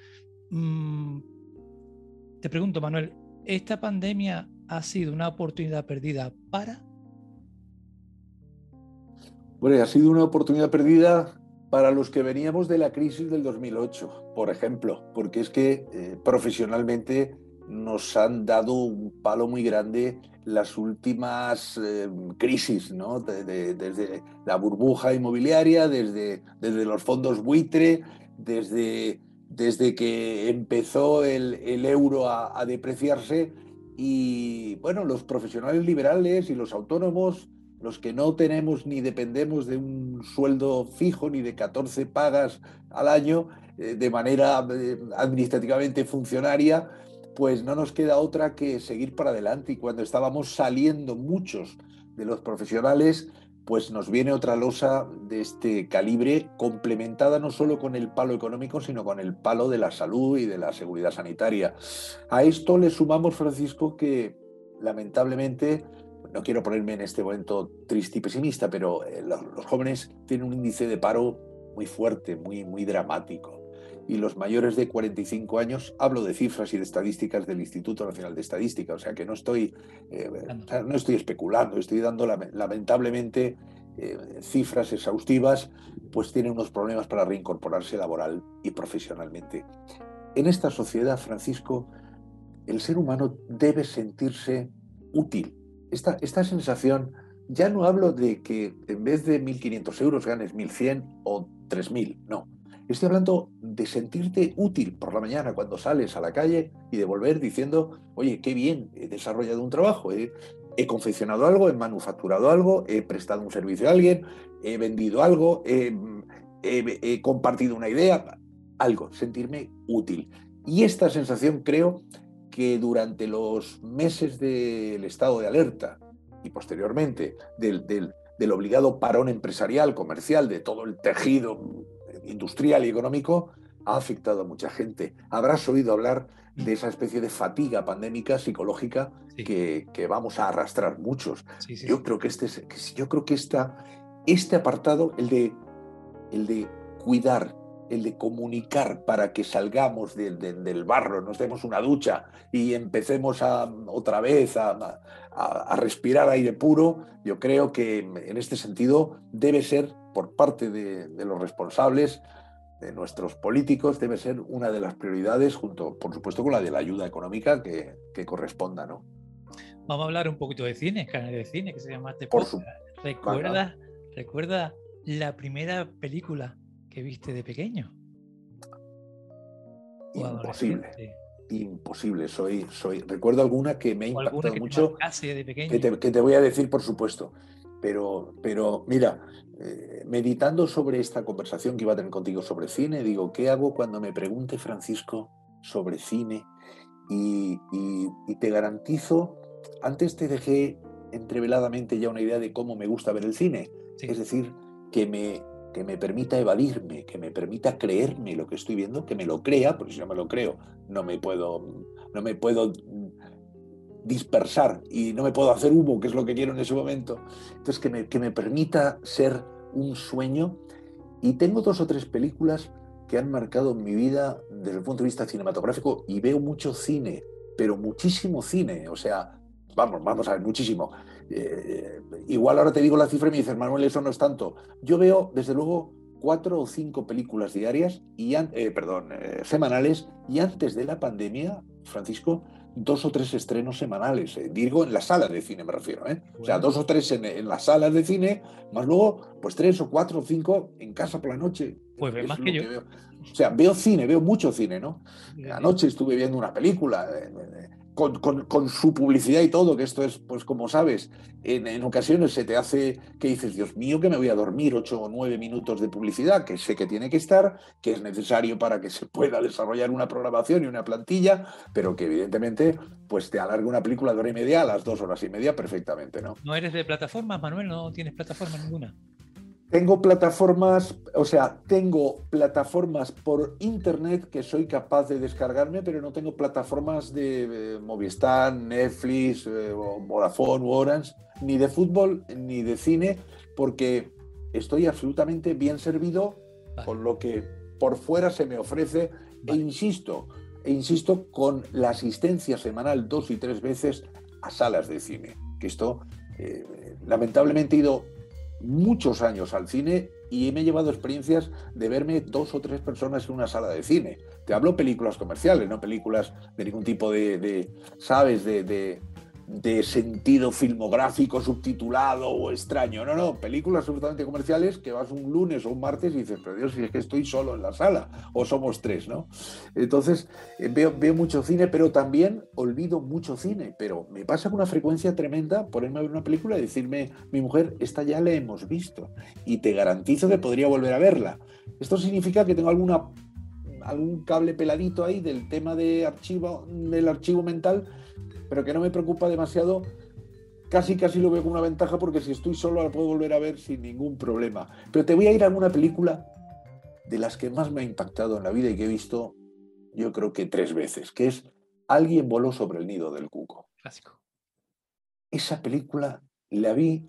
Mm, te pregunto, Manuel, ¿esta pandemia ha sido una oportunidad perdida para? Bueno, ha sido una oportunidad perdida para los que veníamos de la crisis del 2008, por ejemplo, porque es que eh, profesionalmente nos han dado un palo muy grande las últimas eh, crisis, ¿no? desde la burbuja inmobiliaria, desde, desde los fondos buitre, desde, desde que empezó el, el euro a, a, depreciarse y, bueno, los profesionales liberales y los autónomos los que no tenemos ni dependemos de un sueldo fijo ni de 14 pagas al año eh, de manera eh, administrativamente funcionaria, pues no nos queda otra que seguir para adelante. Y cuando estábamos saliendo muchos de los profesionales, pues nos viene otra losa de este calibre, complementada no solo con el palo económico, sino con el palo de la salud y de la seguridad sanitaria. A esto le sumamos, Francisco, que lamentablemente no quiero ponerme en este momento triste y pesimista, pero eh, los, jóvenes tienen un índice de paro muy fuerte, muy, muy dramático. Y los mayores de 45 años, hablo de cifras y de estadísticas del Instituto Nacional de Estadística, o sea que no estoy, eh, no estoy especulando, estoy dando lamentablemente eh, cifras exhaustivas, pues tienen unos problemas para reincorporarse laboral y profesionalmente. En esta sociedad, Francisco, el ser humano debe sentirse útil, esta, esta sensación, ya no hablo de que en vez de 1.500 euros ganes 1.100 o 3.000, no. Estoy hablando de sentirte útil por la mañana cuando sales a la calle y de volver diciendo, oye, qué bien, he desarrollado un trabajo, he, confeccionado algo, he manufacturado algo, he prestado un servicio a alguien, he vendido algo, he compartido una idea, algo, sentirme útil. Y esta sensación creo que durante los meses del estado de alerta y posteriormente del, del, obligado parón empresarial, comercial, de todo el tejido industrial y económico, ha afectado a mucha gente. Habrás oído hablar de esa especie de fatiga pandémica psicológica que, que, vamos a arrastrar muchos. yo creo que este, yo creo que esta, este apartado, el de, el de cuidar el de comunicar para que salgamos del barro, nos demos una ducha y empecemos a, otra vez a, respirar aire puro, yo creo que en este sentido debe ser por parte de, los responsables, de nuestros políticos, debe ser una de las prioridades, junto, por supuesto, con la de la ayuda económica que, corresponda. ¿no? Vamos a hablar un poquito de cine, canal de cine que se llama Por ¿Recuerda, ¿Recuerda la primera película que viste de pequeño? Imposible. Imposible. Soy, soy. Recuerdo alguna que me ha impactado mucho. Que te, voy a decir, por supuesto. Pero, pero mira, eh, meditando sobre esta conversación que iba a tener contigo sobre cine, digo, ¿qué hago cuando me pregunte Francisco sobre cine? Y, te garantizo, antes te dejé entreveladamente ya una idea de cómo me gusta ver el cine. Es decir, que me, que me permita evadirme, que me permita creerme lo que estoy viendo, que me lo crea, porque si no me lo creo, no me puedo, no me puedo dispersar y no me puedo hacer humo, que es lo que quiero en ese momento. Entonces, que me, que me permita ser un sueño. Y tengo dos o tres películas que han marcado mi vida desde el punto de vista cinematográfico y veo mucho cine, pero muchísimo cine. O sea, vamos, vamos a ver, muchísimo. Eh, igual ahora te digo la cifra y me dices, Manuel, eso no es tanto. Yo veo, desde luego, cuatro o cinco películas diarias, y eh, perdón, eh, semanales, y antes de la pandemia, Francisco, dos o tres estrenos semanales. digo, en las salas de cine me refiero. O sea, dos o tres en, las salas de cine, más luego, pues tres o cuatro o cinco en casa por la noche. Pues más que yo. o sea, veo cine, veo mucho cine, ¿no? Anoche estuve viendo una película con, su publicidad y todo, que esto es, pues como sabes, en, ocasiones se te hace que dices, Dios mío, que me voy a dormir ocho o nueve minutos de publicidad, que sé que tiene que estar, que es necesario para que se pueda desarrollar una programación y una plantilla, pero que evidentemente pues te alarga una película de hora y media a las dos horas y media perfectamente, ¿no? ¿No eres de plataformas, Manuel? ¿No tienes plataforma ninguna? Tengo plataformas, o sea, tengo plataformas por internet que soy capaz de descargarme, pero no tengo plataformas de eh, Movistar, Netflix, eh, o Vodafone o Orange, ni de fútbol ni de cine, porque estoy absolutamente bien servido con lo que por fuera se me ofrece e insisto, e insisto con la asistencia semanal dos y tres veces a salas de cine, que esto eh, lamentablemente he ido muchos años al cine y me he llevado experiencias de verme dos o tres personas en una sala de cine. Te hablo películas comerciales, no películas de ningún tipo de, ¿sabes?, de, de sentido filmográfico subtitulado o extraño. No, no, películas absolutamente comerciales que vas un lunes o un martes y dices, pero Dios, si es que estoy solo en la sala o somos tres, ¿no? Entonces, eh, veo, veo mucho cine, pero también olvido mucho cine, pero me pasa con una frecuencia tremenda ponerme a ver una película y decirme, mi mujer, esta ya la hemos visto y te garantizo que podría volver a verla. Esto significa que tengo alguna algún cable peladito ahí del tema de archivo, del archivo mental pero que no me preocupa demasiado. Casi, casi lo veo como una ventaja porque si estoy solo la puedo volver a ver sin ningún problema. Pero te voy a ir a una película de las que más me ha impactado en la vida y que he visto, yo creo que tres veces, que es Alguien voló sobre el nido del cuco. Clásico. Esa película la vi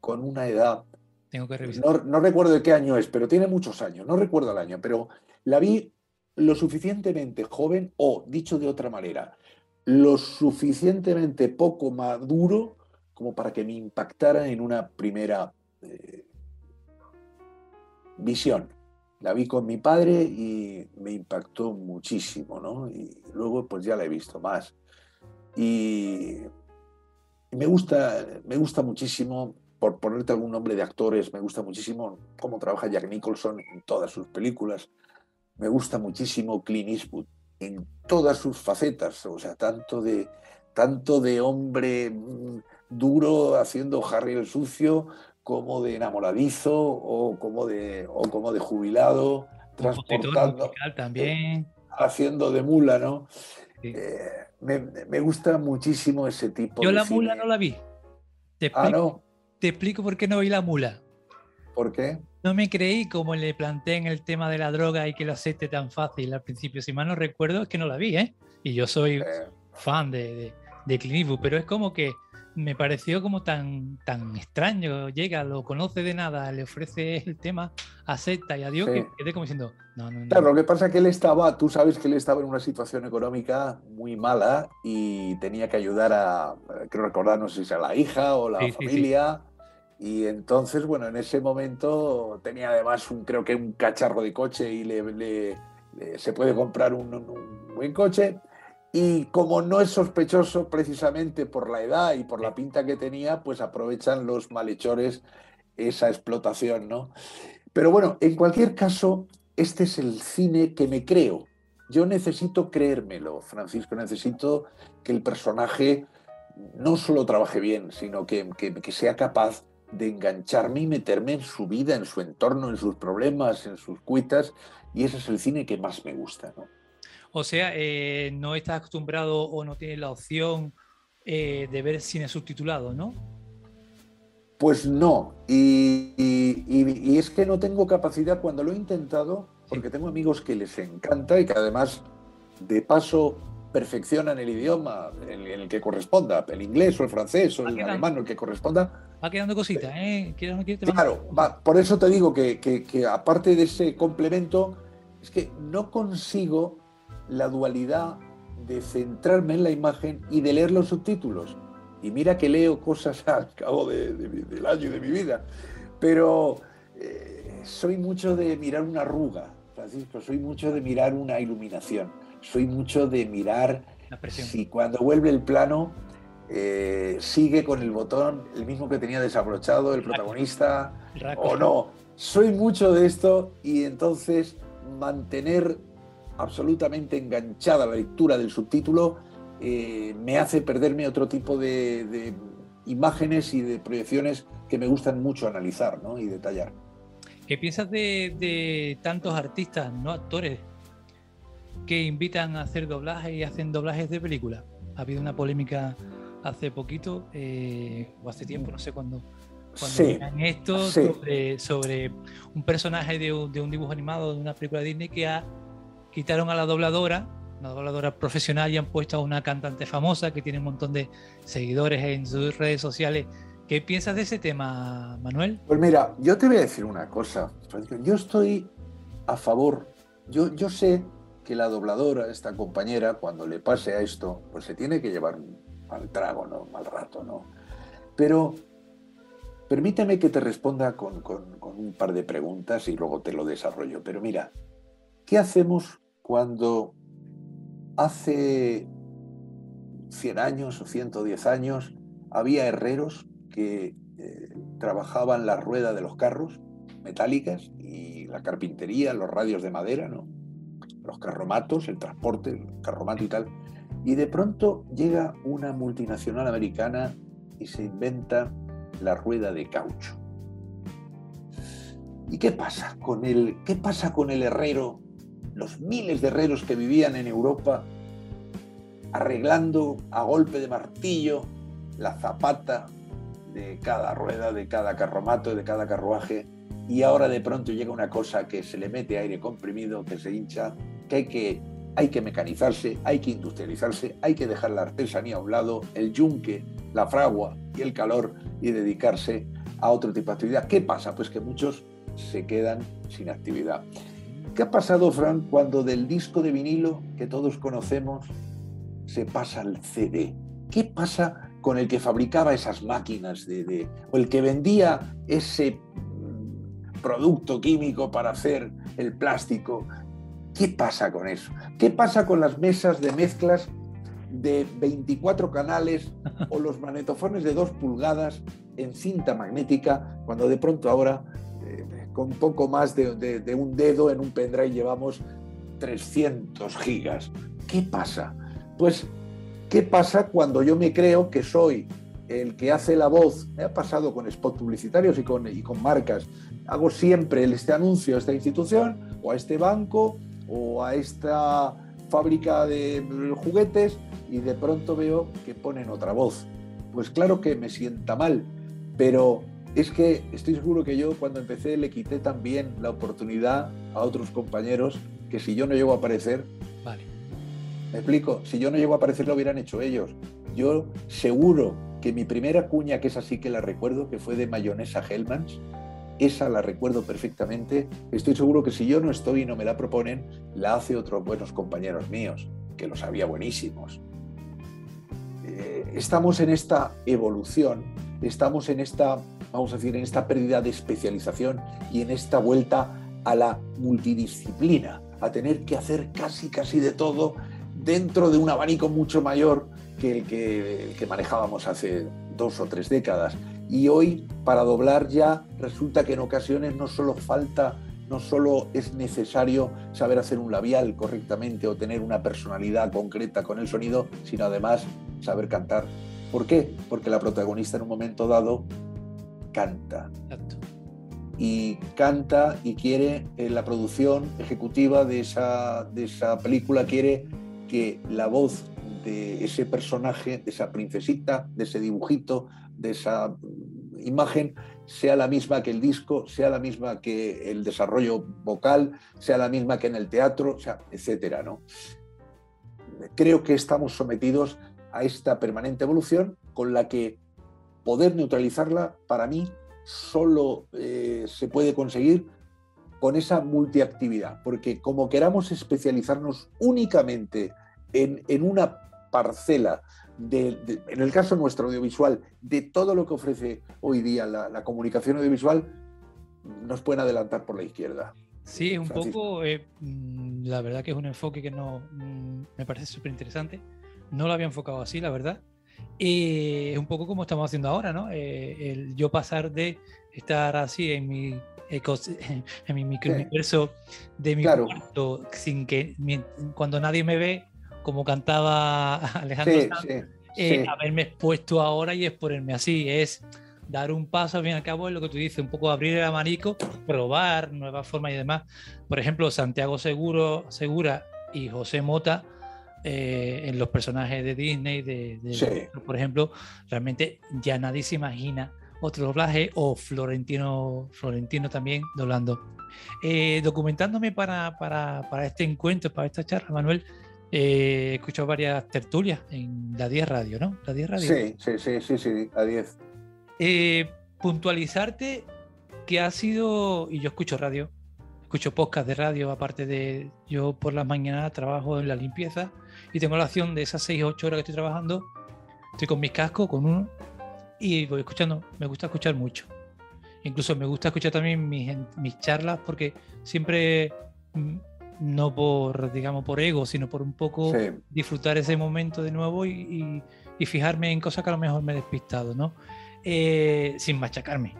con una edad. Tengo que revisar. No, no recuerdo de qué año es, pero tiene muchos años. No recuerdo el año, pero la vi lo suficientemente joven o, dicho de otra manera, lo suficientemente poco maduro como para que me impactara en una primera eh, visión. La vi con mi padre y me impactó muchísimo, ¿no? Y luego pues ya la he visto más. Y me gusta, me gusta muchísimo, por ponerte algún nombre de actores, me gusta muchísimo cómo trabaja Jack Nicholson en todas sus películas. Me gusta muchísimo Clint Eastwood en todas sus facetas, o sea, tanto de, tanto de hombre mm, duro haciendo Harry el sucio, como de enamoradizo o como de, o como de jubilado, transportando, también. Eh, haciendo de mula, ¿no? Eh, me, gusta muchísimo ese tipo Yo la mula no la vi. Te ah, explico, Te explico por qué no vi la mula. ¿Por qué? No me creí como le planteé en el tema de la droga y que lo acepte tan fácil al principio. Si mal no recuerdo, es que no la vi, ¿eh? Y yo soy fan de, de, pero es como que me pareció como tan, tan extraño. Llega, lo conoce de nada, le ofrece el tema, acepta y adiós, que quedé como diciendo, no, no, no. Claro, lo que pasa es que él estaba, tú sabes que él estaba en una situación económica muy mala y tenía que ayudar a, creo recordar, no sé si a la hija o la familia. Y entonces, bueno, en ese momento tenía además un, creo que un cacharro de coche y le, se puede comprar un, buen coche. Y como no es sospechoso precisamente por la edad y por la pinta que tenía, pues aprovechan los malhechores esa explotación, ¿no? Pero bueno, en cualquier caso, este es el cine que me creo. Yo necesito creérmelo, Francisco, necesito que el personaje no solo trabaje bien, sino que, que sea capaz de engancharme y meterme en su vida, en su entorno, en sus problemas, en sus cuitas, y ese es el cine que más me gusta. ¿no? O sea, eh, no estás acostumbrado o no tienes la opción eh, de ver cine subtitulado, ¿no? Pues no, y, y, es que no tengo capacidad cuando lo he intentado, porque tengo amigos que les encanta y que además, de paso, perfeccionan el idioma en, el que corresponda, el inglés o el francés o el alemán o el que corresponda. Va quedando cositas, ¿eh? claro, por eso te digo que, que, aparte de ese complemento, es que no consigo la dualidad de centrarme en la imagen y de leer los subtítulos. Y mira que leo cosas al cabo del año de mi vida, pero eh, soy mucho de mirar una arruga, Francisco, soy mucho de mirar una iluminación soy mucho de mirar si cuando vuelve el plano eh, sigue con el botón el mismo que tenía desabrochado el protagonista o no. Soy mucho de esto y entonces mantener absolutamente enganchada la lectura del subtítulo eh, me hace perderme otro tipo de, imágenes y de proyecciones que me gustan mucho analizar y detallar. ¿Qué piensas de, de tantos artistas, no actores, que invitan a hacer doblajes y hacen doblajes de películas. Ha habido una polémica hace poquito, eh, o hace tiempo, no sé cuándo, cuando vean esto sobre, un personaje de un, de un, dibujo animado de una película de Disney que ha, quitaron a la dobladora, una dobladora profesional y han puesto a una cantante famosa que tiene un montón de seguidores en sus redes sociales. ¿Qué piensas de ese tema, Manuel? Pues mira, yo te voy a decir una cosa. Yo estoy a favor. Yo, yo sé que la dobladora, esta compañera, cuando le pase a esto, pues se tiene que llevar al trago, ¿no? Mal rato, ¿no? Pero permíteme que te responda con, un par de preguntas y luego te lo desarrollo. Pero mira, ¿qué hacemos cuando hace 100 años o 110 años había herreros que eh, trabajaban la rueda de los carros metálicas y la carpintería, los radios de madera, ¿no? Los carromatos, el transporte, el carromato y tal. Y de pronto llega una multinacional americana y se inventa la rueda de caucho. ¿Y qué pasa con el, qué pasa con el herrero, los miles de herreros que vivían en Europa arreglando a golpe de martillo la zapata de cada rueda, de cada carromato, de cada carruaje, y ahora de pronto llega una cosa que se le mete aire comprimido, que se hincha, que hay que, hay que mecanizarse, hay que industrializarse, hay que dejar la artesanía a un lado, el yunque, la fragua y el calor y dedicarse a otro tipo de actividad. ¿Qué pasa? Pues que muchos se quedan sin actividad. ¿Qué ha pasado, Fran, cuando del disco de vinilo que todos conocemos se pasa al CD? ¿Qué pasa con el que fabricaba esas máquinas de, o el que vendía ese producto químico para hacer el plástico ¿Qué pasa con eso? ¿Qué pasa con las mesas de mezclas de 24 canales o los magnetofones de 2 pulgadas en cinta magnética cuando de pronto ahora eh, con poco más de, un dedo en un pendrive llevamos 300 gigas? ¿Qué pasa? Pues, ¿qué pasa cuando yo me creo que soy el que hace la voz? Me ha pasado con spots publicitarios y con, y con marcas. Hago siempre este anuncio a esta institución o a este banco o a esta fábrica de juguetes y de pronto veo que ponen otra voz. Pues claro que me sienta mal, pero es que estoy seguro que yo cuando empecé le quité también la oportunidad a otros compañeros que si yo no llego a aparecer, vale. me explico, si yo no llego a aparecer lo hubieran hecho ellos. Yo seguro que mi primera cuña, que es así que la recuerdo, que fue de mayonesa Hellmans, esa la recuerdo perfectamente. Estoy seguro que si yo no estoy y no me la proponen, la hace otros buenos compañeros míos, que los había buenísimos. Eh, estamos en esta evolución, estamos en esta, vamos a decir, en esta pérdida de especialización y en esta vuelta a la multidisciplina, a tener que hacer casi, casi de todo dentro de un abanico mucho mayor que el que, el que manejábamos hace dos o tres décadas. Y hoy, para doblar ya, resulta que en ocasiones no solo falta, no solo es necesario saber hacer un labial correctamente o tener una personalidad concreta con el sonido, sino además saber cantar. ¿Por qué? Porque la protagonista en un momento dado canta. Y canta y quiere, en la producción ejecutiva de esa, de esa película, quiere que la voz de ese personaje, de esa princesita, de ese dibujito, de esa imagen sea la misma que el disco, sea la misma que el desarrollo vocal, sea la misma que en el teatro, etcétera, ¿no? Creo que estamos sometidos a esta permanente evolución con la que poder neutralizarla para mí solo eh, se puede conseguir con esa multiactividad, porque como queramos especializarnos únicamente en, en una parcela en el caso nuestro audiovisual, de todo lo que ofrece hoy día la, comunicación audiovisual, nos pueden adelantar por la izquierda. Sí, un poco, eh, mm, la verdad que es un enfoque que no mm, me parece súper interesante. No lo había enfocado así, la verdad. Y es un poco como estamos haciendo ahora, ¿no? Eh, el yo pasar de estar así en mi en mi microuniverso de mi cuarto sin que cuando nadie me ve como cantaba Alejandro Sanz, eh, haberme expuesto ahora y exponerme así. Es dar un paso, al fin y al cabo, es lo que tú dices, un poco abrir el abanico, probar nuevas formas y demás. Por ejemplo, Santiago Seguro, Segura y José Mota, eh, en los personajes de Disney, de, por ejemplo, realmente ya nadie se imagina otro doblaje, o Florentino, Florentino también doblando. Eh, documentándome para, para, para, este encuentro, para esta charla, Manuel, eh, he escuchado varias tertulias en la 10 Radio, ¿no? La 10 Radio. Sí, sí, sí, sí, sí, la 10. Eh, puntualizarte que ha sido, y yo escucho radio, escucho podcast de radio, aparte de yo por las mañanas trabajo en la limpieza y tengo la opción de esas 6 o 8 horas que estoy trabajando, estoy con mis cascos, con uno, y voy escuchando, me gusta escuchar mucho. Incluso me gusta escuchar también mis, mis charlas porque siempre, mm, no por, digamos, por ego, sino por un poco disfrutar ese momento de nuevo y, y, fijarme en cosas que a lo mejor me he despistado, ¿no? Eh, sin machacarme.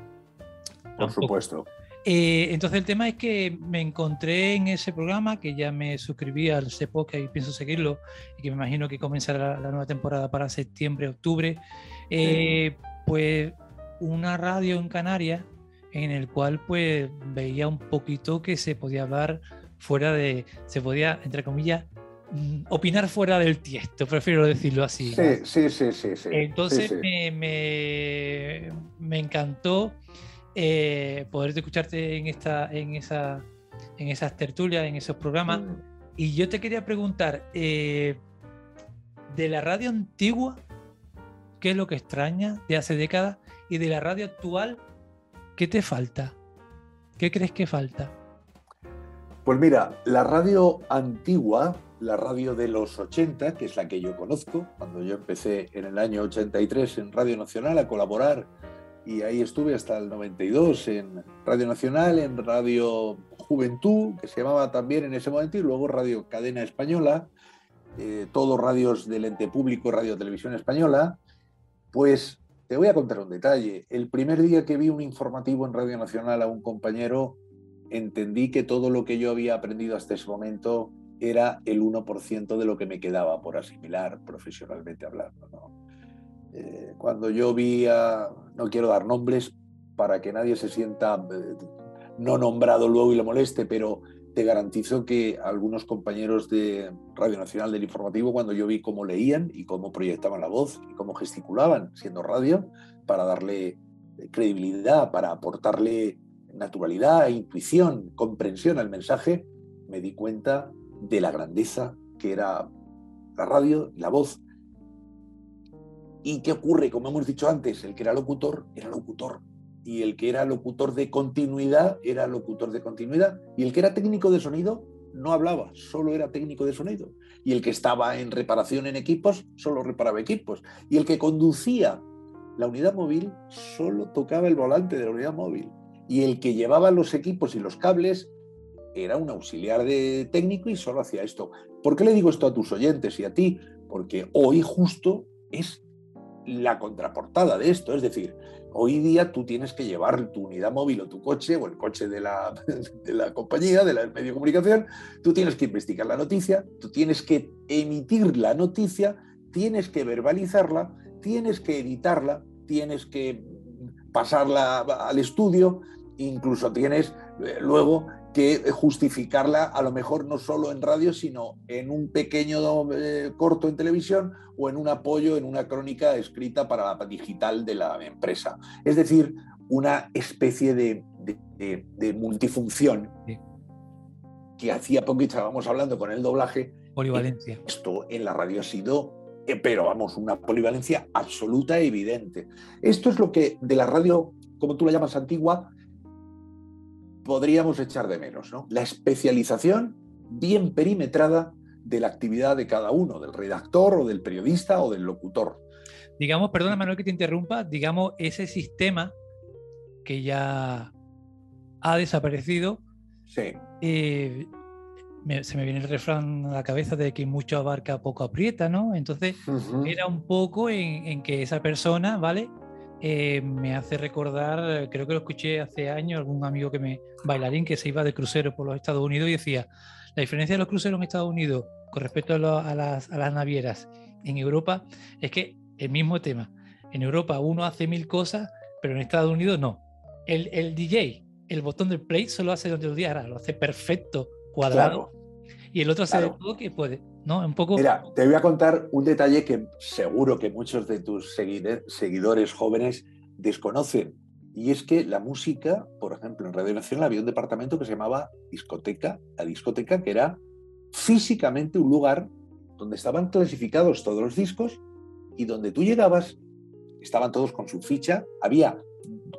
Por supuesto. Eh, entonces el tema es que me encontré en ese programa, que ya me suscribí al podcast y pienso seguirlo, y que me imagino que comenzará la, nueva temporada para septiembre, octubre, eh, pues una radio en Canarias en el cual pues veía un poquito que se podía hablar fuera de, se podía, entre comillas, mm, opinar fuera del tiesto, prefiero decirlo así. Sí, sí, sí, sí, Entonces Me, me, encantó eh, poder escucharte en, esta, en, esa, en esas tertulias, en esos programas. Mm. Y yo te quería preguntar, eh, de la radio antigua, ¿qué es lo que extraña de hace décadas? Y de la radio actual, ¿qué te falta? ¿Qué crees que falta? Pues mira, la radio antigua, la radio de los 80, que es la que yo conozco, cuando yo empecé en el año 83 en Radio Nacional a colaborar y ahí estuve hasta el 92 en Radio Nacional, en Radio Juventud, que se llamaba también en ese momento, y luego Radio Cadena Española, eh, todos radios del ente público, Radio Televisión Española, pues te voy a contar un detalle. El primer día que vi un informativo en Radio Nacional a un compañero, entendí que todo lo que yo había aprendido hasta ese momento era el 1% de lo que me quedaba por asimilar profesionalmente hablando. Eh, cuando yo vi no quiero dar nombres para que nadie se sienta eh, no nombrado luego y lo moleste, pero te garantizo que algunos compañeros de Radio Nacional del Informativo, cuando yo vi cómo leían y cómo proyectaban la voz y cómo gesticulaban siendo radio, para darle credibilidad, para aportarle naturalidad, intuición, comprensión al mensaje, me di cuenta de la grandeza que era la radio, la voz. ¿Y qué ocurre? Como hemos dicho antes, el que era locutor era locutor. Y el que era locutor de continuidad era locutor de continuidad. Y el que era técnico de sonido no hablaba, solo era técnico de sonido. Y el que estaba en reparación en equipos solo reparaba equipos. Y el que conducía la unidad móvil solo tocaba el volante de la unidad móvil y el que llevaba los equipos y los cables era un auxiliar de técnico y solo hacía esto. ¿Por qué le digo esto a tus oyentes y a ti? Porque hoy justo es la contraportada de esto, es decir, Hoy día tú tienes que llevar tu unidad móvil o tu coche o el coche de la, de la compañía, de la medio de comunicación, tú tienes que investigar la noticia, tú tienes que emitir la noticia, tienes que verbalizarla, tienes que editarla, tienes que pasarla al estudio, incluso tienes eh, luego que justificarla a lo mejor no solo en radio, sino en un pequeño eh, corto en televisión o en un apoyo, en una crónica escrita para la digital de la empresa. Es decir, una especie de, multifunción que hacía poco estábamos hablando con el doblaje. Polivalencia. Esto en la radio ha sido, eh, pero vamos, una polivalencia absoluta e evidente. Esto es lo que de la radio, como tú la llamas antigua, podríamos echar de menos, ¿no? La especialización bien perimetrada de la actividad de cada uno, del redactor o del periodista o del locutor. Digamos, perdona Manuel que te interrumpa, digamos, ese sistema que ya ha desaparecido. Sí. Eh, se me viene el refrán a la cabeza de que mucho abarca, poco aprieta, ¿no? Entonces, era un poco en, en, que esa persona, ¿vale? Eh, me hace recordar, creo que lo escuché hace años, algún amigo que me, bailarín que se iba de crucero por los Estados Unidos y decía, la diferencia de los cruceros en Estados Unidos con respecto a, las, navieras en Europa es que el mismo tema, en Europa uno hace mil cosas, pero en Estados Unidos no. El, DJ, el botón del play solo hace donde lo lo hace perfecto, cuadrado. Y el otro hace de todo que puede. ¿no? Un poco... Mira, te voy a contar un detalle que seguro que muchos de tus seguidores jóvenes desconocen. Y es que la música, por ejemplo, en Radio Nacional había un departamento que se llamaba discoteca, la discoteca que era físicamente un lugar donde estaban clasificados todos los discos y donde tú llegabas, estaban todos con su ficha, había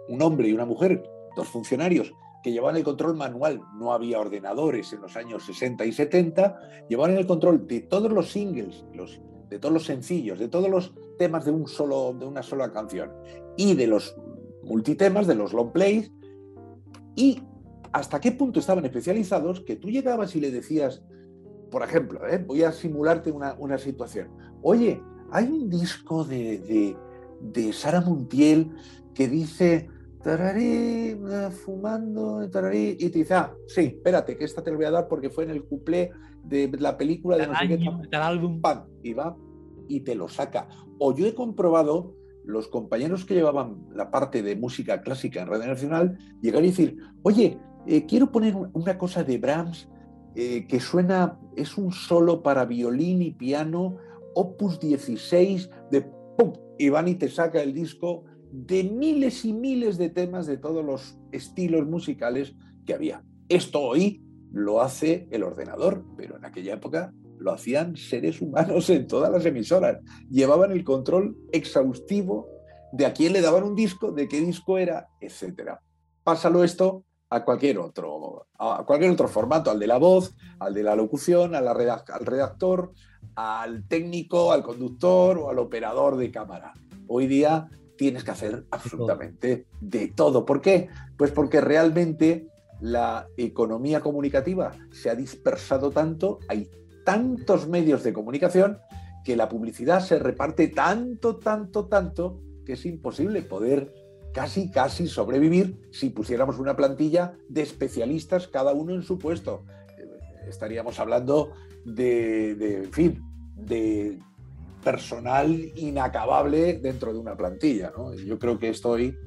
un hombre y una mujer, dos funcionarios que llevaban el control manual, no había ordenadores en los años 60 y 70, llevaban el control de todos los singles, de todos los sencillos, de todos los temas de, un solo, de una sola canción y de los multitemas, de los long plays, y hasta qué punto estaban especializados que tú llegabas y le decías, por ejemplo, ¿eh? voy a simularte una, situación, oye, hay un disco de, de, de Sara Montiel que dice tararí, eh, fumando, tararí, y te dice, ah, sí, espérate, que esta te lo voy a dar porque fue en el cuplé de la película de no sé qué, álbum. y va y te lo saca. O yo he comprobado los compañeros que llevaban la parte de música clásica en Radio Nacional llegar y decir, oye, eh, quiero poner una cosa de Brahms eh, que suena, es un solo para violín y piano, opus 16, de ¡pum! y van y te saca el disco de miles y miles de temas de todos los estilos musicales que había. Esto hoy lo hace el ordenador, pero en aquella época lo hacían seres humanos en todas las emisoras. Llevaban el control exhaustivo de a quién le daban un disco, de qué disco era, etc. Pásalo esto a cualquier otro, a cualquier otro formato, al de la voz, al de la locución, al redactor, al técnico, al conductor o al operador de cámara. Hoy día tienes que hacer absolutamente de todo. ¿Por qué? Pues porque realmente la economía comunicativa se ha dispersado tanto, hay tantos medios de comunicación que la publicidad se reparte tanto, tanto, tanto, que es imposible poder casi, casi sobrevivir si pusiéramos una plantilla de especialistas, cada uno en su puesto. Estaríamos hablando de, de en fin, de personal inacabable dentro de una plantilla. ¿no? Yo creo que esto hoy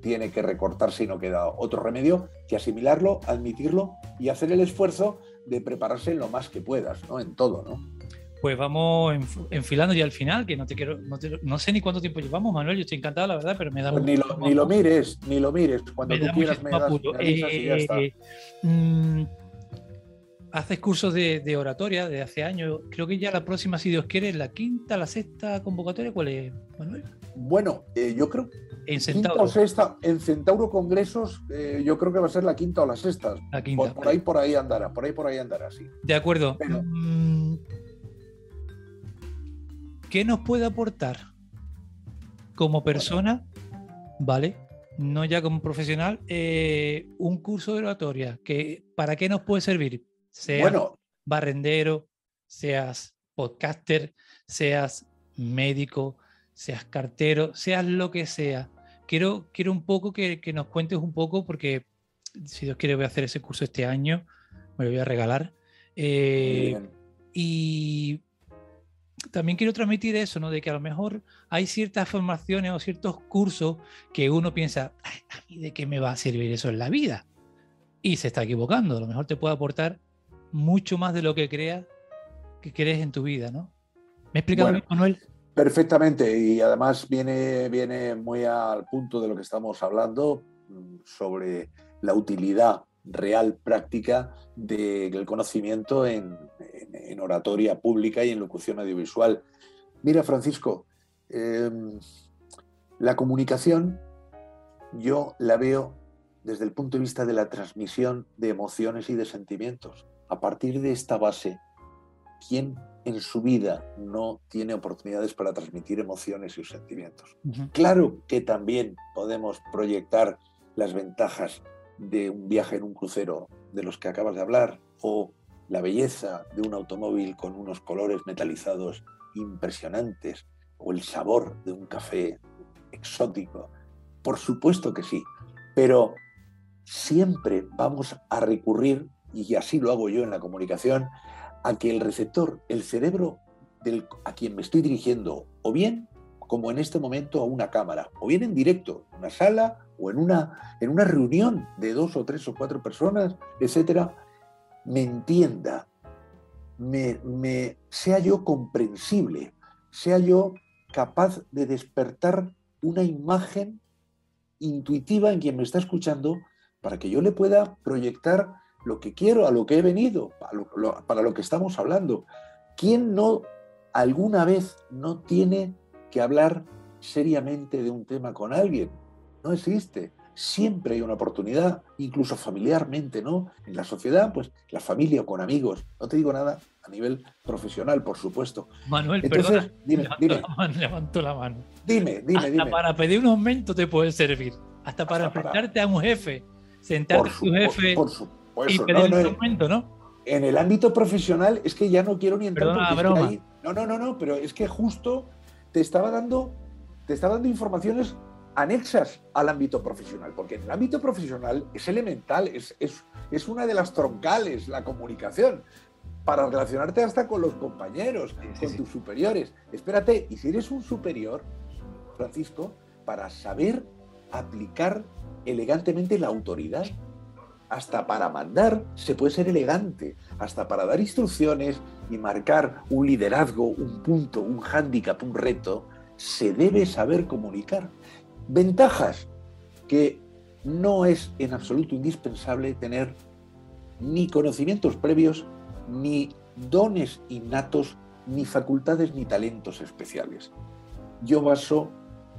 tiene que recortarse y no queda otro remedio que asimilarlo, admitirlo y hacer el esfuerzo de prepararse lo más que puedas, ¿no? En todo, ¿no? Pues vamos enfilando ya al final, que no te quiero, no, sé ni cuánto tiempo llevamos, Manuel, yo estoy encantado, la verdad, pero me da pues ni, lo, ni lo, mires, ni lo mires, cuando tú quieras me das, y ya está. Eh, mm, haces cursos de, oratoria de hace años. Creo que ya la próxima, si Dios quiere, la quinta, la sexta convocatoria. ¿Cuál es, Manuel? Bueno, eh, yo creo. En Centauro. Sexta, en Centauro Congresos, eh, yo creo que va a ser la quinta o la sexta. La quinta. Por, ahí, por ahí andará, por ahí, por ahí andará, sí. De acuerdo. Mm, ¿Qué nos puede aportar como persona, vale? No ya como profesional, eh, un curso de oratoria. Que, ¿Para qué nos puede servir? Seas barrendero, seas podcaster, seas médico, seas cartero, seas lo que sea. Quiero, quiero un poco que, nos cuentes un poco, porque si Dios quiere voy a hacer ese curso este año, me lo voy a regalar. Eh, y también quiero transmitir eso, ¿no? De que a lo mejor hay ciertas formaciones o ciertos cursos que uno piensa, ¿a mí de qué me va a servir eso en la vida? Y se está equivocando. A lo mejor te puede aportar mucho más de lo que creas que crees en tu vida, ¿no? ¿Me explicado Manuel? Perfectamente, y además viene, viene muy al punto de lo que estamos hablando mm, sobre la utilidad real, práctica del conocimiento en, oratoria pública y en locución audiovisual. Mira, Francisco, em, la comunicación yo la veo desde el punto de vista de la transmisión de emociones y de sentimientos a partir de esta base, ¿quién en su vida no tiene oportunidades para transmitir emociones y sentimientos? Claro que también podemos proyectar las ventajas de un viaje en un crucero de los que acabas de hablar o la belleza de un automóvil con unos colores metalizados impresionantes o el sabor de un café exótico. Por supuesto que sí, pero siempre vamos a recurrir y así lo hago yo en la comunicación, a que el receptor, el cerebro del, a quien me estoy dirigiendo, o bien, como en este momento, a una cámara, o bien en directo, en una sala o en una, en una reunión de dos o tres o cuatro personas, etcétera, me entienda, me, me, sea yo comprensible, sea yo capaz de despertar una imagen intuitiva en quien me está escuchando para que yo le pueda proyectar lo que quiero, a lo que he venido, para lo, que estamos hablando. ¿Quién no alguna vez no tiene que hablar seriamente de un tema con alguien? No existe. Siempre hay una oportunidad, incluso familiarmente, ¿no? En la sociedad, pues la familia o con amigos. No te digo nada a nivel profesional, por supuesto. Manuel, Entonces, dime, levanto, dime. La mano, levanto la mano. Dime, dime, Hasta para pedir un aumento te puede servir. Hasta para enfrentarte a un jefe, sentarte a tu jefe y pedir un aumento, ¿no? En el ámbito profesional es que ya no quiero ni entrar porque no, no, no, no, pero es que justo te estaba dando, te estaba dando informaciones anexas al ámbito profesional, porque en el ámbito profesional es elemental, es, es, es una de las troncales la comunicación para relacionarte hasta con los compañeros, con tus superiores. Espérate, y si eres un superior, Francisco, para saber aplicar elegantemente la autoridad, hasta para mandar se puede ser elegante, hasta para dar instrucciones y marcar un liderazgo, un punto, un hándicap, un reto, se debe saber comunicar. Ventajas que no es en absoluto indispensable tener ni conocimientos previos ni dones innatos, ni facultades ni talentos especiales. Yo baso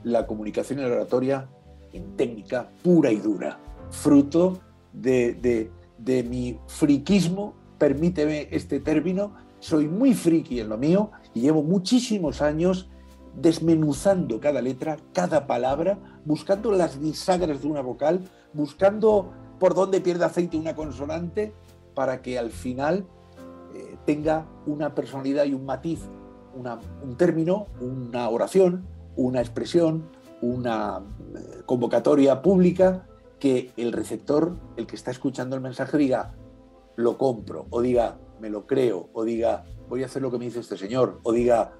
la comunicación y la oratoria en técnica pura y dura, fruto de, mi friquismo, permíteme este término, soy muy friki en lo mío y llevo muchísimos años desmenuzando cada letra, cada palabra, buscando las bisagras de una vocal, buscando por dónde pierde aceite una consonante, para que al final eh, tenga una personalidad y un matiz, un término, una oración, una expresión, una eh, convocatoria pública, que el receptor, el que está escuchando el mensaje, diga, lo compro, o diga, me lo creo, o diga, voy a hacer lo que me dice este señor, o diga,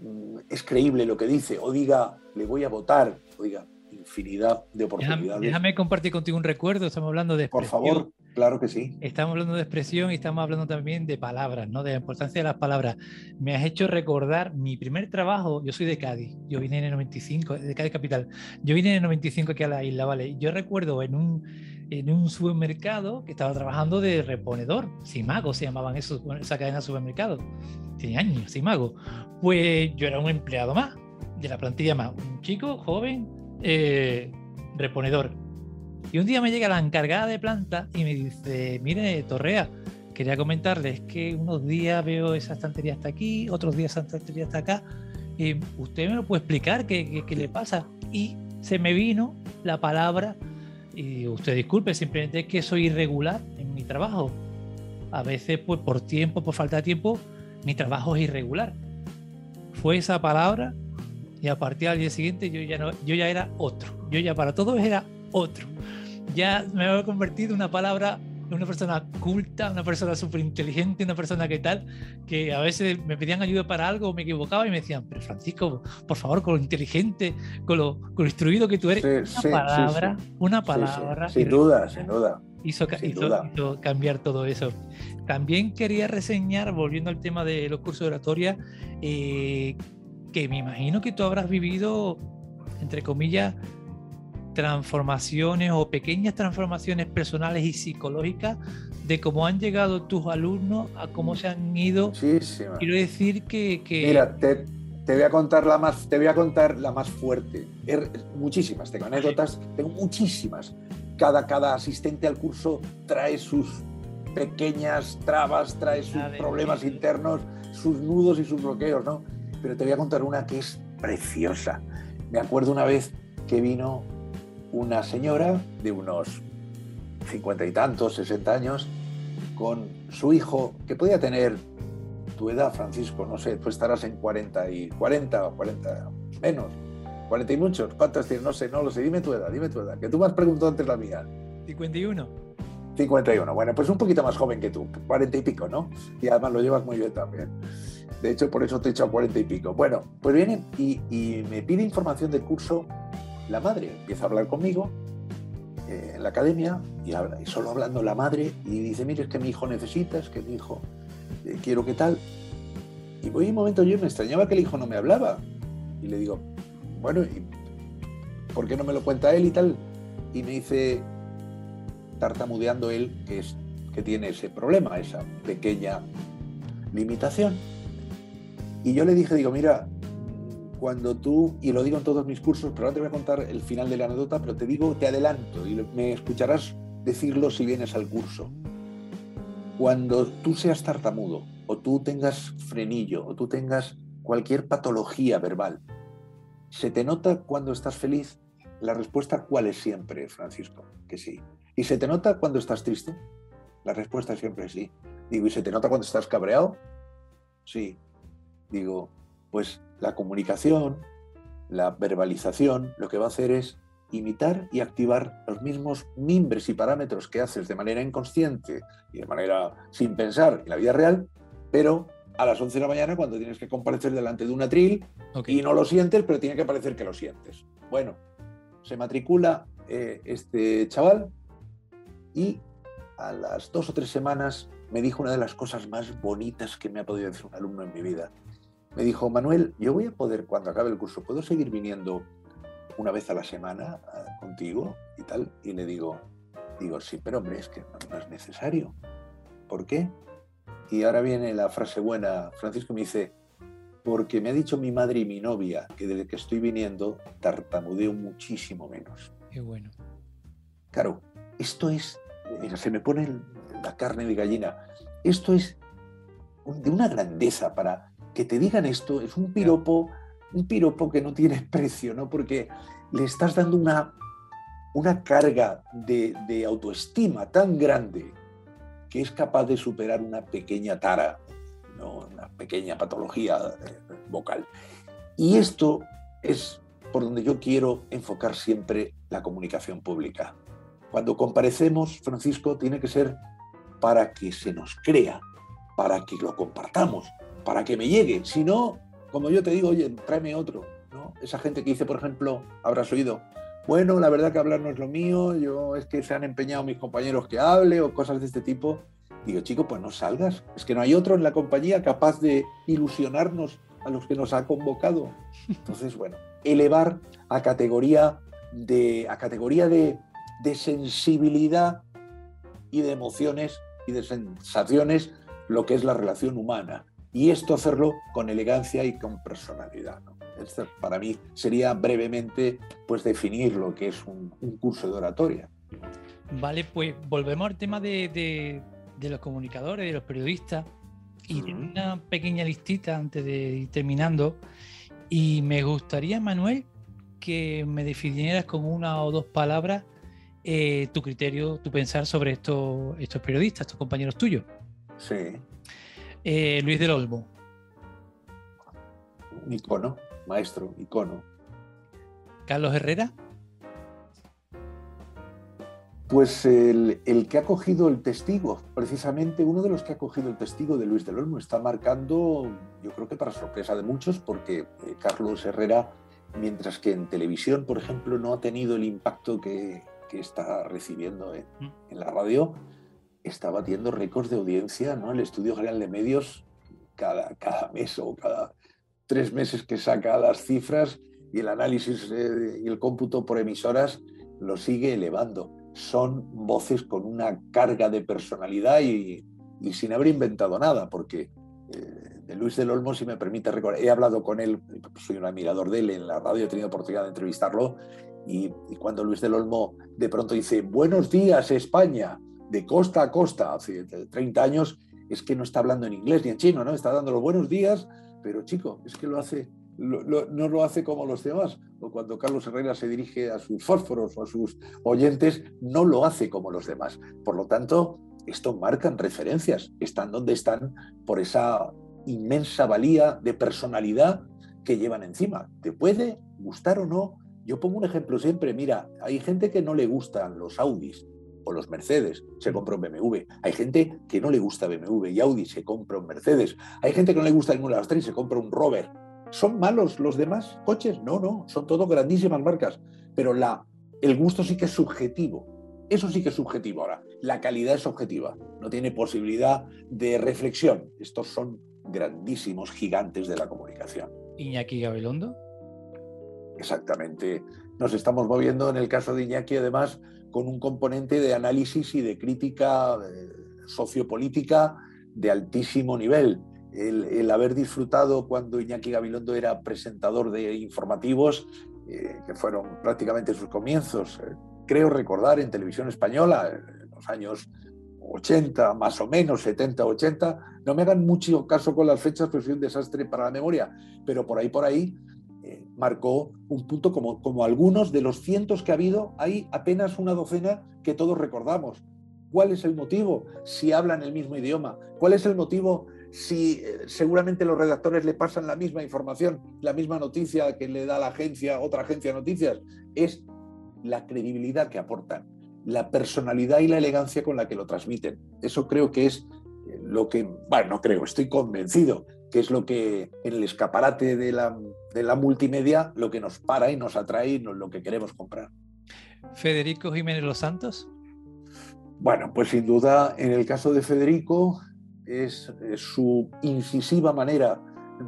mm, es creíble lo que dice, o diga, le voy a votar, o diga, infinidad de oportunidades. Déjame, compartir contigo un recuerdo, estamos hablando de... Por favor, claro que sí. Estamos hablando de expresión y estamos hablando también de palabras, ¿no? De la importancia de las palabras. Me has hecho recordar mi primer trabajo, yo soy de Cádiz, yo vine en el 95, de Cádiz Capital, yo vine en el 95 aquí a la isla, ¿vale? Yo recuerdo en un, en un supermercado que estaba trabajando de reponedor, Simago se llamaban eso, esa cadena de supermercados, tiene años, Simago. Pues yo era un empleado más, de la plantilla más, un chico joven, eh, reponedor. Y un día me llega la encargada de planta y me dice, mire, Torrea, quería comentarles que unos días veo esa estantería hasta aquí, otros días esa estantería hasta acá. Y ¿Usted me lo puede explicar qué, qué, le pasa? Y se me vino la palabra, y usted disculpe, simplemente es que soy irregular en mi trabajo. A veces, pues por tiempo, por falta de tiempo, mi trabajo es irregular. Fue esa palabra y a partir del día siguiente yo ya, no, yo ya era otro. Yo ya para todos era otro. Ya me había convertido en una palabra, en una persona culta, una persona súper inteligente, una persona que tal, que a veces me pedían ayuda para algo, me equivocaba y me decían, pero Francisco, por favor, con lo inteligente, con lo, con lo instruido que tú eres, una, palabra, una palabra, Sin duda, sin duda. Hizo, hizo, cambiar todo eso. También quería reseñar, volviendo al tema de los cursos de oratoria, eh, que me imagino que tú habrás vivido, entre comillas, transformaciones o pequeñas transformaciones personales y psicológicas de cómo han llegado tus alumnos a cómo se han ido. Quiero decir que, Mira, te, voy a contar la más, te voy a contar la más fuerte. Er, muchísimas, tengo anécdotas, tengo muchísimas. Cada, cada asistente al curso trae sus pequeñas trabas, trae sus problemas internos, sus nudos y sus bloqueos, ¿no? pero te voy a contar una que es preciosa. Me acuerdo una vez que vino una señora de unos cincuenta y tantos, sesenta años, con su hijo, que podía tener tu edad, Francisco, no sé, tú estarás en 40 y 40 o 40 menos, 40 y muchos, ¿cuántos tienes? No sé, no lo sé, dime tu edad, dime tu edad, que tú me has preguntado antes la mía. 51. 51, bueno, pues un poquito más joven que tú, 40 y pico, ¿no? Y además lo llevas muy bien también. De hecho, por eso te he hecho a cuarenta y pico. Bueno, pues viene y, me pide información del curso la madre. Empieza a hablar conmigo eh, en la academia y, habla, y solo hablando la madre y dice, mire, es que mi hijo necesita, es que mi hijo eh, quiero que tal. Y voy un momento yo me extrañaba que el hijo no me hablaba. Y le digo, bueno, ¿por qué no me lo cuenta él y tal? Y me dice, tartamudeando él, que, es, que tiene ese problema, esa pequeña limitación. Y yo le dije, digo, mira, cuando tú, y lo digo en todos mis cursos, pero ahora te voy a contar el final de la anécdota, pero te digo, te adelanto, y me escucharás decirlo si vienes al curso. Cuando tú seas tartamudo, o tú tengas frenillo, o tú tengas cualquier patología verbal, ¿se te nota cuando estás feliz? La respuesta, ¿cuál es siempre, Francisco? Que sí. ¿Y se te nota cuando estás triste? La respuesta siempre es sí. Digo, ¿y se te nota cuando estás cabreado? Sí. Digo, pues la comunicación, la verbalización, lo que va a hacer es imitar y activar los mismos mimbres y parámetros que haces de manera inconsciente y de manera sin pensar en la vida real, pero a las 11 de la mañana cuando tienes que comparecer delante de un atril y no lo sientes, pero tiene que parecer que lo sientes. Bueno, se matricula eh, este chaval y a las dos o tres semanas me dijo una de las cosas más bonitas que me ha podido decir un alumno en mi vida. Me dijo, Manuel, yo voy a poder, cuando acabe el curso, ¿puedo seguir viniendo una vez a la semana ah, contigo y tal? Y le digo, digo, sí, pero hombre, es que no, es necesario. ¿Por qué? Y ahora viene la frase buena. Francisco me dice, porque me ha dicho mi madre y mi novia que desde que estoy viniendo tartamudeo muchísimo menos. Qué bueno. Claro, esto es se me pone la carne de gallina. Esto es de una grandeza para que te digan esto, es un piropo, un piropo que no tiene precio, ¿no? Porque le estás dando una, una carga de, autoestima tan grande que es capaz de superar una pequeña tara, ¿no? una pequeña patología eh, vocal. Y esto es por donde yo quiero enfocar siempre la comunicación pública. Cuando comparecemos, Francisco, tiene que ser para que se nos crea, para que lo compartamos, para que me llegue. Si no, como yo te digo, oye, tráeme otro. ¿no? Esa gente que dice, por ejemplo, habrás oído, bueno, la verdad que hablar no es lo mío, yo es que se han empeñado mis compañeros que hable o cosas de este tipo. Digo, chico, pues no salgas. Es que no hay otro en la compañía capaz de ilusionarnos a los que nos ha convocado. Entonces, bueno, elevar a categoría de, a categoría de de sensibilidad y de emociones y de sensaciones lo que es la relación humana. Y esto hacerlo con elegancia y con personalidad. para mí sería brevemente pues, definir lo que es un, curso de oratoria. Vale, pues volvemos al tema de, los comunicadores, de los periodistas. Y una pequeña listita antes de ir terminando. Y me gustaría, Manuel, que me definieras con una o dos palabras eh, tu criterio, tu pensar sobre estos, estos periodistas, estos compañeros tuyos. Sí. Eh, Luis del Olmo. Icono, maestro, icono. Carlos Herrera. Pues el, que ha cogido el testigo, precisamente uno de los que ha cogido el testigo de Luis del Olmo, está marcando, yo creo que para sorpresa de muchos, porque eh, Carlos Herrera, mientras que en televisión, por ejemplo, no ha tenido el impacto que, que está recibiendo mm. en, la radio está batiendo récords de audiencia, ¿no? El Estudio General de Medios cada, cada mes o cada tres meses que saca las cifras y el análisis eh, y el cómputo por emisoras lo sigue elevando. Son voces con una carga de personalidad y, sin haber inventado nada, porque eh, de Luis del Olmo, si me permite recordar, he hablado con él, soy un admirador de él en la radio, he tenido oportunidad de entrevistarlo y, cuando Luis del Olmo de pronto dice, buenos días España, de costa a costa, hace 30 años, es que no está hablando en inglés ni en chino, ¿no? Está dando los buenos días, pero chico, es que lo hace, no lo hace como los demás. O cuando Carlos Herrera se dirige a sus fósforos o a sus oyentes, no lo hace como los demás. Por lo tanto, esto marcan referencias, están donde están por esa inmensa valía de personalidad que llevan encima. Te puede gustar o no yo pongo un ejemplo siempre, mira, hay gente que no le gustan los Audis o los Mercedes, se compra un BMW. Hay gente que no le gusta BMW y Audi, se compra un Mercedes. Hay gente que no le gusta ninguna de las tres, se compra un Rover. ¿Son malos los demás coches? No, no, son todos grandísimas marcas, pero la, el gusto sí que es subjetivo. Eso sí que es subjetivo. Ahora, la calidad es objetiva, no tiene posibilidad de reflexión. Estos son grandísimos gigantes de la comunicación. Iñaki Gabilondo Exactamente. Nos estamos moviendo en el caso de Iñaki, además, con un componente de análisis y de crítica eh, sociopolítica de altísimo nivel. El, haber disfrutado cuando Iñaki Gabilondo era presentador de informativos, eh, que fueron prácticamente sus comienzos, eh, creo recordar en televisión española, en los años 80, más o menos, 70, 80, no me hagan mucho caso con las fechas, pero soy un desastre para la memoria, pero por ahí, por ahí, marcó un punto como, como algunos de los cientos que ha habido, hay apenas una docena que todos recordamos. ¿Cuál es el motivo? Si hablan el mismo idioma. ¿Cuál es el motivo si eh, seguramente los redactores le pasan la misma información, la misma noticia que le da la agencia, otra agencia de noticias? Es la credibilidad que aportan, la personalidad y la elegancia con la que lo transmiten. Eso creo que es eh, lo que, bueno, no creo, estoy convencido que es lo que en el escaparate de la, de la multimedia lo que nos para y nos atrae y lo que queremos comprar. Federico Jiménez Los Santos. Bueno, pues sin duda, en el caso de Federico, es, su incisiva manera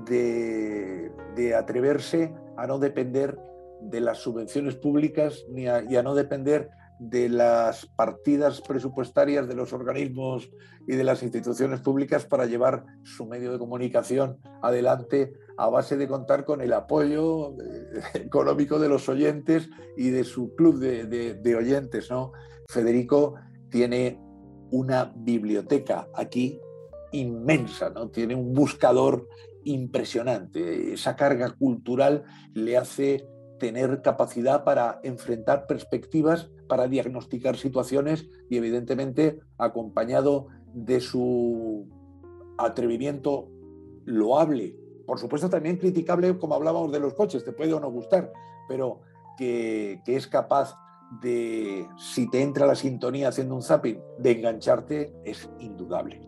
de, de, atreverse a no depender de las subvenciones públicas ni y a no depender de las partidas presupuestarias de los organismos y de las instituciones públicas para llevar su medio de comunicación adelante a base de contar con el apoyo eh, económico de los oyentes y de su club de, oyentes. ¿no? Federico tiene una biblioteca aquí inmensa, ¿no? tiene un buscador impresionante. Esa carga cultural le hace tener capacidad para enfrentar perspectivas, para diagnosticar situaciones y evidentemente acompañado de su atrevimiento loable, por supuesto también criticable como hablábamos de los coches, te puede o no gustar, pero que, es capaz de, si te entra la sintonía haciendo un zapping, de engancharte, es indudable.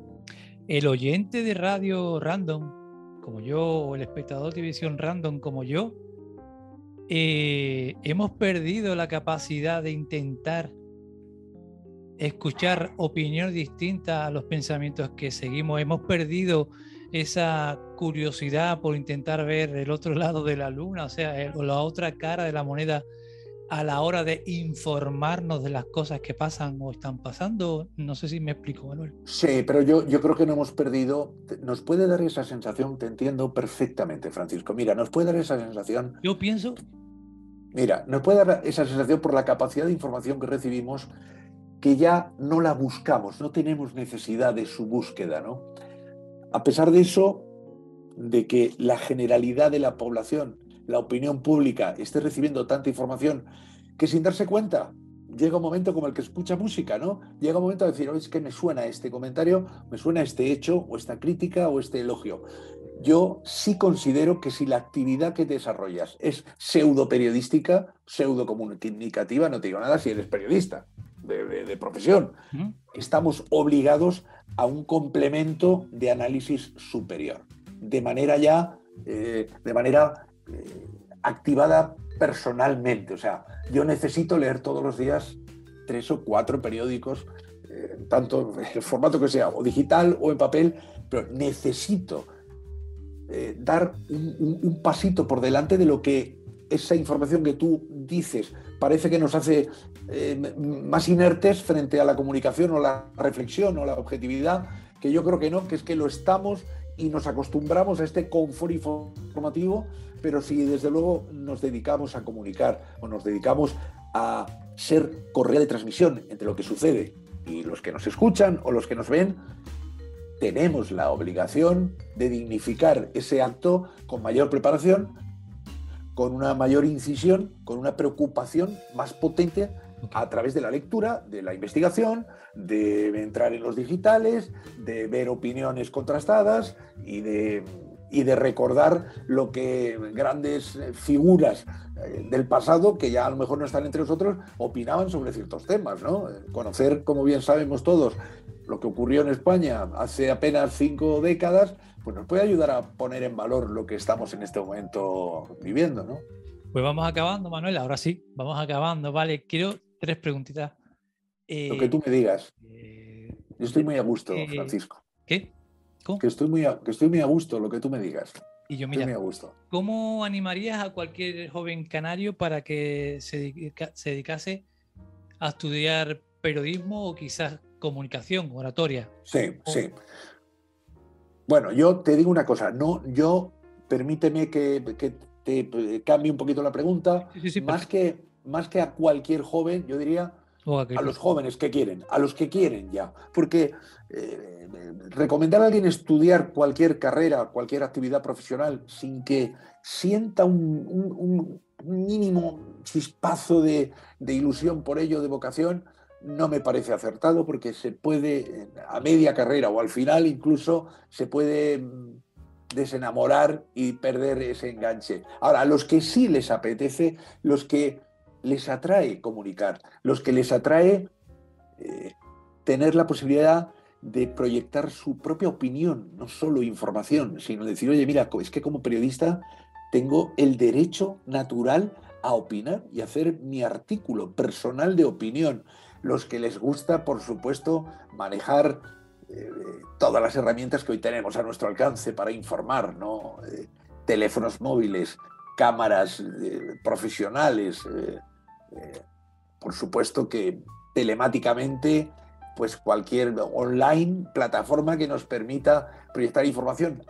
El oyente de radio random, como yo, o el espectador de televisión random, como yo, eh, hemos perdido la capacidad de intentar escuchar opiniones distintas a los pensamientos que seguimos. Hemos perdido esa curiosidad por intentar ver el otro lado de la luna, o sea, o la otra cara de la moneda a la hora de informarnos de las cosas que pasan o están pasando. No sé si me explico, Manuel. Sí, pero yo, yo creo que no hemos perdido, nos puede dar esa sensación, te entiendo perfectamente, Francisco. Mira, nos puede dar esa sensación. Yo pienso. Mira, nos puede dar esa sensación por la capacidad de información que recibimos que ya no la buscamos, no tenemos necesidad de su búsqueda, ¿no? A pesar de eso, de que la generalidad de la población la opinión pública esté recibiendo tanta información que sin darse cuenta llega un momento como el que escucha música, ¿no? Llega un momento de decir, es que me suena este comentario, me suena este hecho, o esta crítica, o este elogio. Yo sí considero que si la actividad que desarrollas es pseudo periodística, pseudo comunicativa, no te digo nada si eres periodista de, profesión, estamos obligados a un complemento de análisis superior, de manera ya, eh, de manera eh, activada personalmente. O sea, yo necesito leer todos los días tres o cuatro periódicos, eh, tanto el formato que sea, o digital o en papel, pero necesito eh, dar un, pasito por delante de lo que esa información que tú dices parece que nos hace más inertes frente a la comunicación o la reflexión o la objetividad, que yo creo que no, que es que lo estamos y nos acostumbramos a este confort informativo pero si desde luego nos dedicamos a comunicar o nos dedicamos a ser correa de transmisión entre lo que sucede y los que nos escuchan o los que nos ven, tenemos la obligación de dignificar ese acto con mayor preparación, con una mayor incisión, con una preocupación más potente a través de la lectura, de la investigación, de entrar en los digitales, de ver opiniones contrastadas y de y de recordar lo que grandes figuras eh, del pasado, que ya a lo mejor no están entre nosotros, opinaban sobre ciertos temas. ¿no? Conocer, como bien sabemos todos, lo que ocurrió en España hace apenas cinco décadas, pues nos puede ayudar a poner en valor lo que estamos en este momento viviendo. ¿no? Pues vamos acabando, Manuel, ahora sí, vamos acabando. Vale, quiero tres preguntitas. lo que tú me digas. Eh, Yo estoy muy a gusto, eh, Francisco. ¿Qué? Que estoy, muy a, que estoy muy a gusto, lo que tú me digas. Y yo, mira, a gusto. ¿cómo animarías a cualquier joven canario para que se, dedica- se dedicase a estudiar periodismo o quizás comunicación, oratoria? Sí, sí. Bueno, yo te digo una cosa, no, yo permíteme que, que te eh, cambie un poquito la pregunta. Sí, sí, sí, más, que, más que a cualquier joven, yo diría O a los jóvenes que quieren, a los que quieren ya. Porque eh, recomendar a alguien estudiar cualquier carrera, cualquier actividad profesional sin que sienta un, un- un- un mínimo chispazo de, de ilusión por ello, de vocación, no me parece acertado porque se puede, eh, a media carrera o al final incluso, se puede mm, desenamorar y perder ese enganche. Ahora, a los que sí les apetece, los que les atrae comunicar, los que les atrae eh, tener la posibilidad de proyectar su propia opinión, no solo información, sino decir, oye, mira, es que como periodista tengo el derecho natural a opinar y hacer mi artículo personal de opinión. Los que les gusta, por supuesto, manejar eh, todas las herramientas que hoy tenemos a nuestro alcance para informar, ¿no? Eh, teléfonos móviles, cámaras profesionales, eh, por supuesto que telemáticamente, pues cualquier online plataforma que nos permita proyectar información.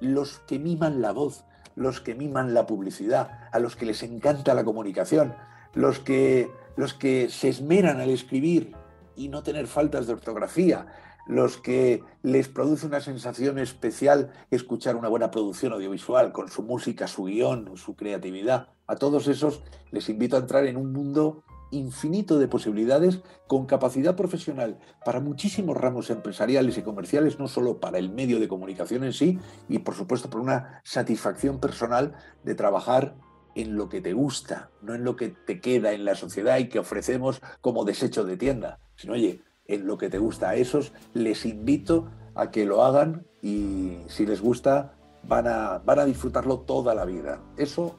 Los que miman la voz, los que miman la publicidad, a los que les encanta la comunicación, los que, los que se esmeran al escribir y no tener faltas de ortografía, los que les produce una sensación especial escuchar una buena producción audiovisual con su música, su guion, su creatividad. A todos esos les invito a entrar en un mundo infinito de posibilidades con capacidad profesional para muchísimos ramos empresariales y comerciales, no solo para el medio de comunicación en sí, y por supuesto por una satisfacción personal de trabajar en lo que te gusta, no en lo que te queda en la sociedad y que ofrecemos como desecho de tienda, sino oye, en lo que te gusta. A esos les invito a que lo hagan y si les gusta van a, van a disfrutarlo toda la vida. Eso,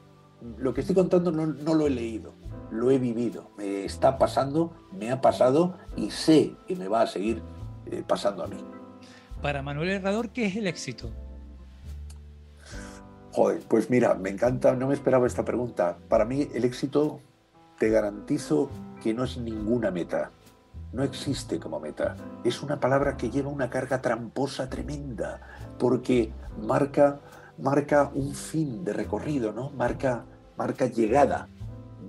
lo que estoy contando no, no lo he leído, lo he vivido, me está pasando, me ha pasado y sé que me va a seguir eh, pasando a mí. Para Manuel Herrador, ¿qué es el éxito? Joder, pues mira, me encanta, no me esperaba esta pregunta. Para mí el éxito, te garantizo que no es ninguna meta. No existe como meta. Es una palabra que lleva una carga tramposa tremenda, porque marca, marca un fin de recorrido, ¿no? Marca, marca llegada,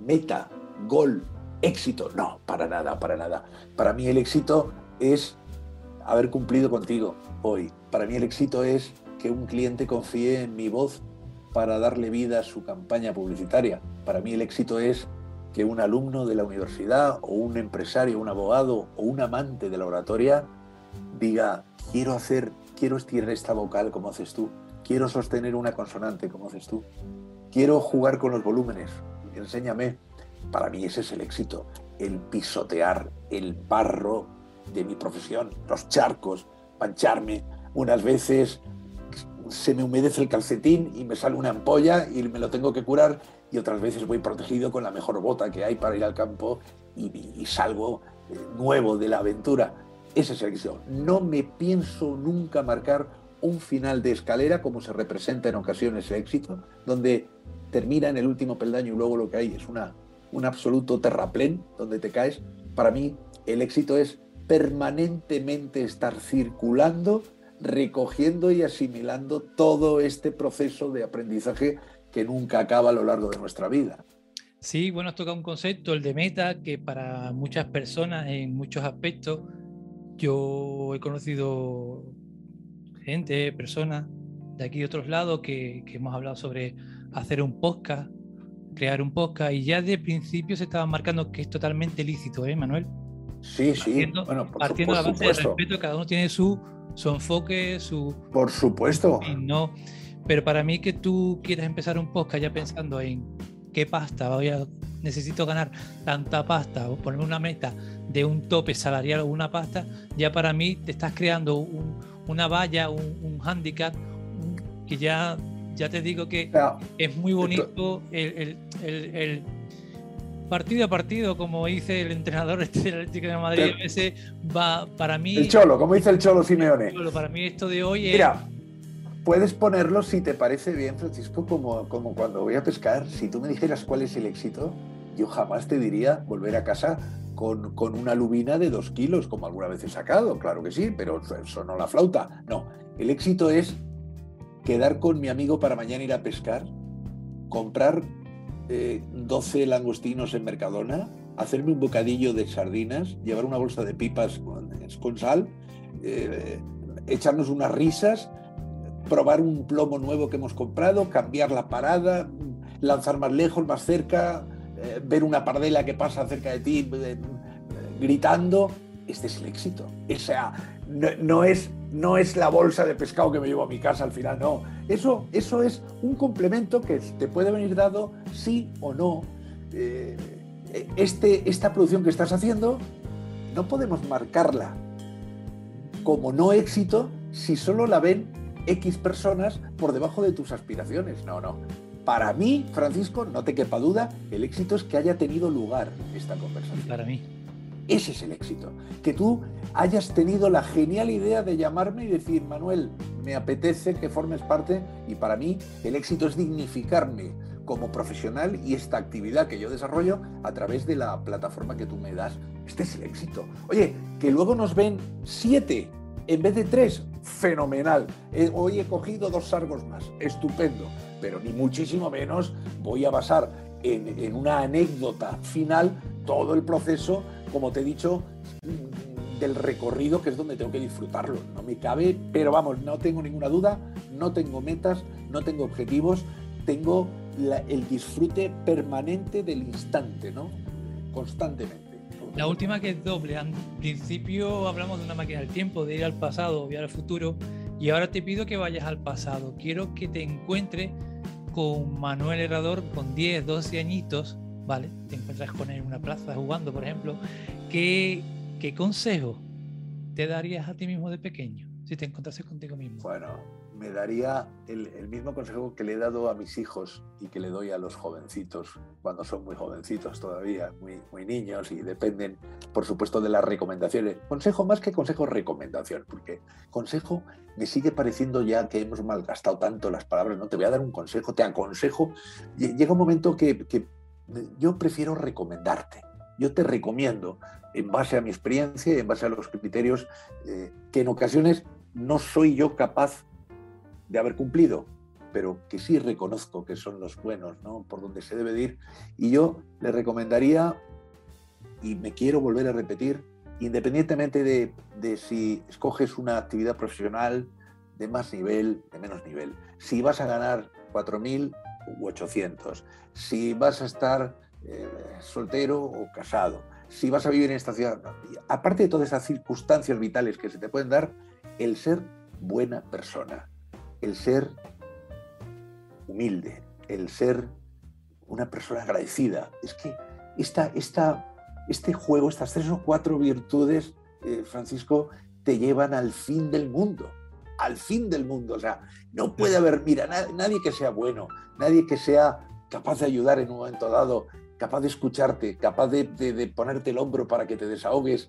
meta, gol, éxito. No, para nada, para nada. Para mí el éxito es haber cumplido contigo hoy. Para mí el éxito es que un cliente confíe en mi voz para darle vida a su campaña publicitaria. Para mí el éxito es que un alumno de la universidad o un empresario, un abogado o un amante de la oratoria diga, quiero hacer, quiero estirar esta vocal como haces tú, quiero sostener una consonante como haces tú, quiero jugar con los volúmenes, enséñame. Para mí ese es el éxito, el pisotear el barro de mi profesión, los charcos, mancharme, unas veces se me humedece el calcetín y me sale una ampolla y me lo tengo que curar y otras veces voy protegido con la mejor bota que hay para ir al campo y, y salgo eh, nuevo de la aventura. Ese es el éxito. No me pienso nunca marcar un final de escalera como se representa en ocasiones el éxito, donde termina en el último peldaño y luego lo que hay es una, un absoluto terraplén donde te caes. Para mí el éxito es permanentemente estar circulando recogiendo y asimilando todo este proceso de aprendizaje que nunca acaba a lo largo de nuestra vida. Sí, bueno, has tocado un concepto, el de meta, que para muchas personas en muchos aspectos, yo he conocido gente, personas de aquí y otros lados que, que hemos hablado sobre hacer un podcast, crear un podcast, y ya de principio se estaba marcando que es totalmente lícito, ¿eh, Manuel? Sí, sí, Partiendo, bueno, por, partiendo de la base de respeto, cada uno tiene su, su enfoque, su, Por supuesto. y no. Pero para mí que tú quieras empezar un podcast ya pensando en qué pasta voy a necesito ganar tanta pasta o ponerme una meta de un tope salarial o una pasta, ya para mí te estás creando un- una valla, un, un handicap un- que ya, ya te digo que es muy bonito el, el- el- el partido a partido, como dice el entrenador este del Atlético de Madrid, Pero- a veces va para mí. el cholo, como dice el cholo Simeone. Para mí esto de hoy es Mira, puedes ponerlo si te parece bien, Francisco, como, como cuando voy a pescar. Si tú me dijeras cuál es el éxito, yo jamás te diría volver a casa con, con, una lubina de dos kilos, como alguna vez he sacado, claro que sí, pero sonó la flauta. No, el éxito es quedar con mi amigo para mañana ir a pescar, comprar 12 eh, langostinos en Mercadona, hacerme un bocadillo de sardinas, llevar una bolsa de pipas con, sal, eh, echarnos unas risas, probar un plomo nuevo que hemos comprado, cambiar la parada, lanzar más lejos, más cerca, eh, ver una pardela que pasa cerca de ti gritando. Este es el éxito. O sea, no, es, no es la bolsa de pescado que me llevo a mi casa al final, no. Eso, eso es un complemento que te puede venir dado sí o no. Eh, este, esta producción que estás haciendo, no podemos marcarla como no éxito si solo la ven X personas por debajo de tus aspiraciones. No, no. Para mí, Francisco, no te quepa duda, el éxito es que haya tenido lugar esta conversación. Para mí. Ese es el éxito. Que tú hayas tenido la genial idea de llamarme y decir, Manuel, me apetece que formes parte y para mí el éxito es dignificarme como profesional y esta actividad que yo desarrollo a través de la plataforma que tú me das. Este es el éxito. Oye, que luego nos ven siete en vez de tres, fenomenal. Eh, hoy he cogido dos sargos más, estupendo. Pero ni muchísimo menos voy a basar en, una anécdota final todo el proceso como te he dicho, del recorrido, que es donde tengo que disfrutarlo. No me cabe, pero vamos, no tengo ninguna duda, no tengo metas, no tengo objetivos, tengo el disfrute permanente del instante, ¿no? Constantemente. La última que es doble. Al principio hablamos de una máquina del tiempo, de ir al pasado, ir al futuro, y ahora te pido que vayas al pasado. Quiero que te encuentres con Manuel Herrador con 10, 12 añitos ¿vale? Te encuentras con él en una plaza jugando, por ejemplo. ¿Qué, qué consejo te darías a ti mismo de pequeño si te encontrases contigo mismo? Bueno, me daría el, mismo consejo que le he dado a mis hijos y que le doy a los jovencitos cuando son muy jovencitos todavía, muy, muy niños y dependen, por supuesto, de las recomendaciones. Consejo más que consejo, recomendación, porque consejo me sigue pareciendo ya que hemos malgastado tanto las palabras. No te voy a dar un consejo, te aconsejo. Llega un momento que, que yo prefiero recomendarte. Yo te recomiendo, en base a mi experiencia y en base a los criterios eh, que en ocasiones no soy yo capaz de haber cumplido, pero que sí reconozco que son los buenos, ¿no? Por donde se debe ir. Y yo le recomendaría, y me quiero volver a repetir, independientemente de, de si escoges una actividad profesional de más nivel, de menos nivel, si vas a ganar 4.000 u 800, si vas a estar eh, soltero o casado, si vas a vivir en esta ciudad, aparte de todas esas circunstancias vitales que se te pueden dar, el ser buena persona, el ser humilde, el ser una persona agradecida. Es que esta, esta, este juego, estas tres o cuatro virtudes, eh, Francisco, te llevan al fin del mundo al fin del mundo. O sea, no puede haber, mira, nadie que sea bueno, nadie que sea capaz de ayudar en un momento dado, capaz de escucharte, capaz de, ponerte el hombro para que te desahogues,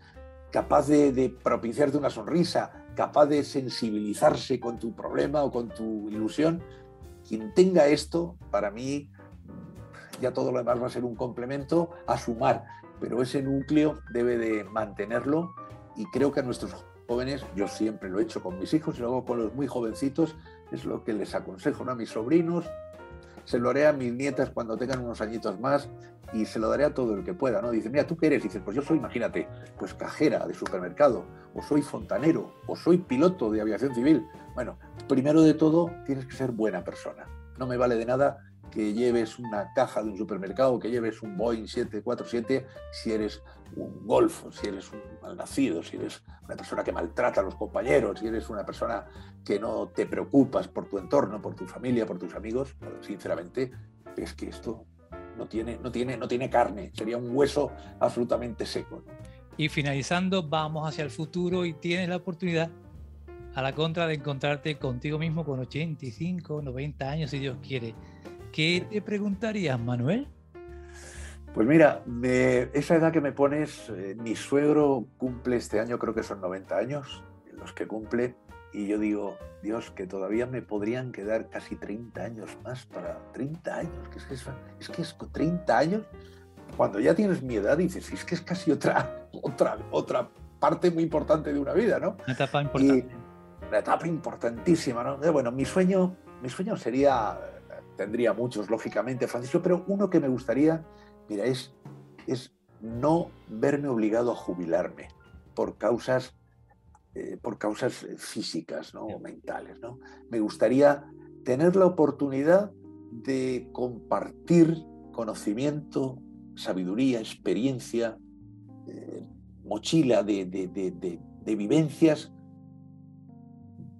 capaz de, propiciarte una sonrisa, capaz de sensibilizarse con tu problema o con tu ilusión. Quien tenga esto, para mí, ya todo lo demás va a ser un complemento a sumar, pero ese núcleo debe de mantenerlo y creo que a nuestros jóvenes, yo siempre lo he hecho con mis hijos y luego con los muy jovencitos, es lo que les aconsejo a mis sobrinos, se lo haré a mis nietas cuando tengan unos añitos más y se lo daré a todo el que pueda, ¿no? Dice, mira, ¿tú qué eres? dices, pues yo soy, imagínate, pues cajera de supermercado, o soy fontanero, o soy piloto de aviación civil. Bueno, primero de todo, tienes que ser buena persona. No me vale de nada que lleves una caja de un supermercado, que lleves un Boeing 747, si eres un golfo, si eres un malnacido, si eres una persona que maltrata a los compañeros, si eres una persona que no te preocupas por tu entorno, por tu familia, por tus amigos, sinceramente, es que esto no tiene, no tiene, no tiene carne, sería un hueso absolutamente seco. Y finalizando, vamos hacia el futuro y tienes la oportunidad a la contra de encontrarte contigo mismo con 85, 90 años, si Dios quiere. ¿Qué te preguntarías, Manuel? Pues mira, esa edad que me pones, eh, mi suegro cumple este año, creo que son 90 años, los que cumple, y yo digo, Dios, que todavía me podrían quedar casi 30 años más para 30 años, que es que es, es que es 30 años, cuando ya tienes mi edad dices, es que es casi otra, otra, otra parte muy importante de una vida, ¿no? Una etapa importante. una etapa importantísima, ¿no? Eh, bueno, mi sueño, mi sueño sería, tendría muchos, lógicamente, Francisco, pero uno que me gustaría, mira, es, es no verme obligado a jubilarme por causas, eh, por causas físicas ¿no? o mentales. ¿no? Me gustaría tener la oportunidad de compartir conocimiento, sabiduría, experiencia, eh, mochila de, de, vivencias,